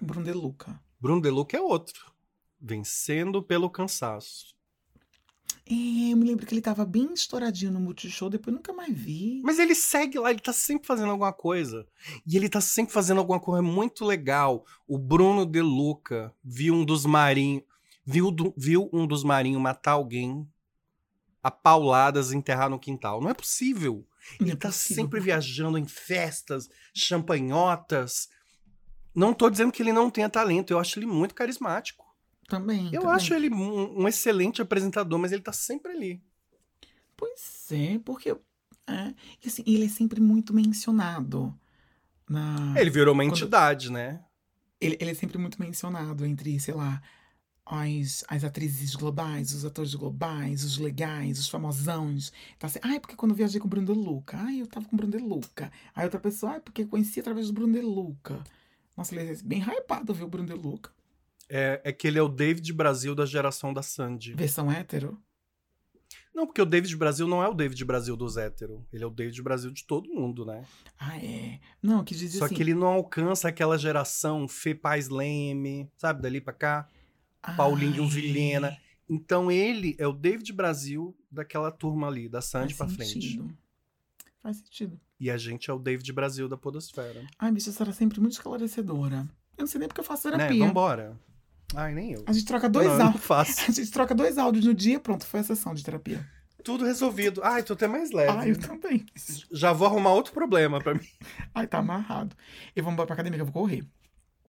Bruno De Luca. Bruno de Luca é outro. Vencendo pelo cansaço. É, eu me lembro que ele tava bem estouradinho no Multishow, depois nunca mais vi. Mas ele segue lá, ele tá sempre fazendo alguma coisa. E ele tá sempre fazendo alguma coisa muito legal. O Bruno De Luca viu um dos marinhos. Viu, do- viu um dos marinhos matar alguém a pauladas enterrar no quintal. Não é possível. Não Ele é tá possível. sempre viajando em festas, champanhotas. Não tô dizendo que ele não tenha talento, eu acho ele muito carismático. Também. Eu também. acho ele um, um excelente apresentador, mas ele tá sempre ali. Pois é, porque. É, e assim, ele é sempre muito mencionado. Na... Ele virou uma Quando- entidade, né? Ele, ele é sempre muito mencionado entre, sei lá, as, as atrizes globais, os atores globais, os legais, os famosões. Tá assim, ai, porque quando eu viajei com o Bruno De Luca, ai, eu tava com o Bruno De Luca. Aí outra pessoa, ai, porque eu conheci através do Bruno De Luca. Nossa, ele é bem hypado, viu, o Bruno De Luca. É, é que ele é o David Brasil da geração da Sandy. Versão hétero? Não, porque o David Brasil não é o David Brasil dos héteros. Ele é o David Brasil de todo mundo, né? Ah, é. Não, que diz Só assim. que ele não alcança aquela geração Fê Paz Leme, sabe? Dali pra cá. Paulinho Ah, Vilhena. Então ele é o David Brasil daquela turma ali, da Sandy pra Faz frente. sentido. Faz sentido. E a gente é o David Brasil da Podosfera. Ai, bicho, essa era sempre muito esclarecedora. Eu não sei nem porque eu faço Né? terapia. Vambora. Ai, nem eu. A gente troca dois não, eu áudios. A gente troca dois áudios no dia, pronto, foi a sessão de terapia. Tudo resolvido. Ai, tô até mais leve. Ai, eu também. Já vou arrumar outro problema pra mim. Ai, tá amarrado. E vamos embora pra academia que eu vou correr.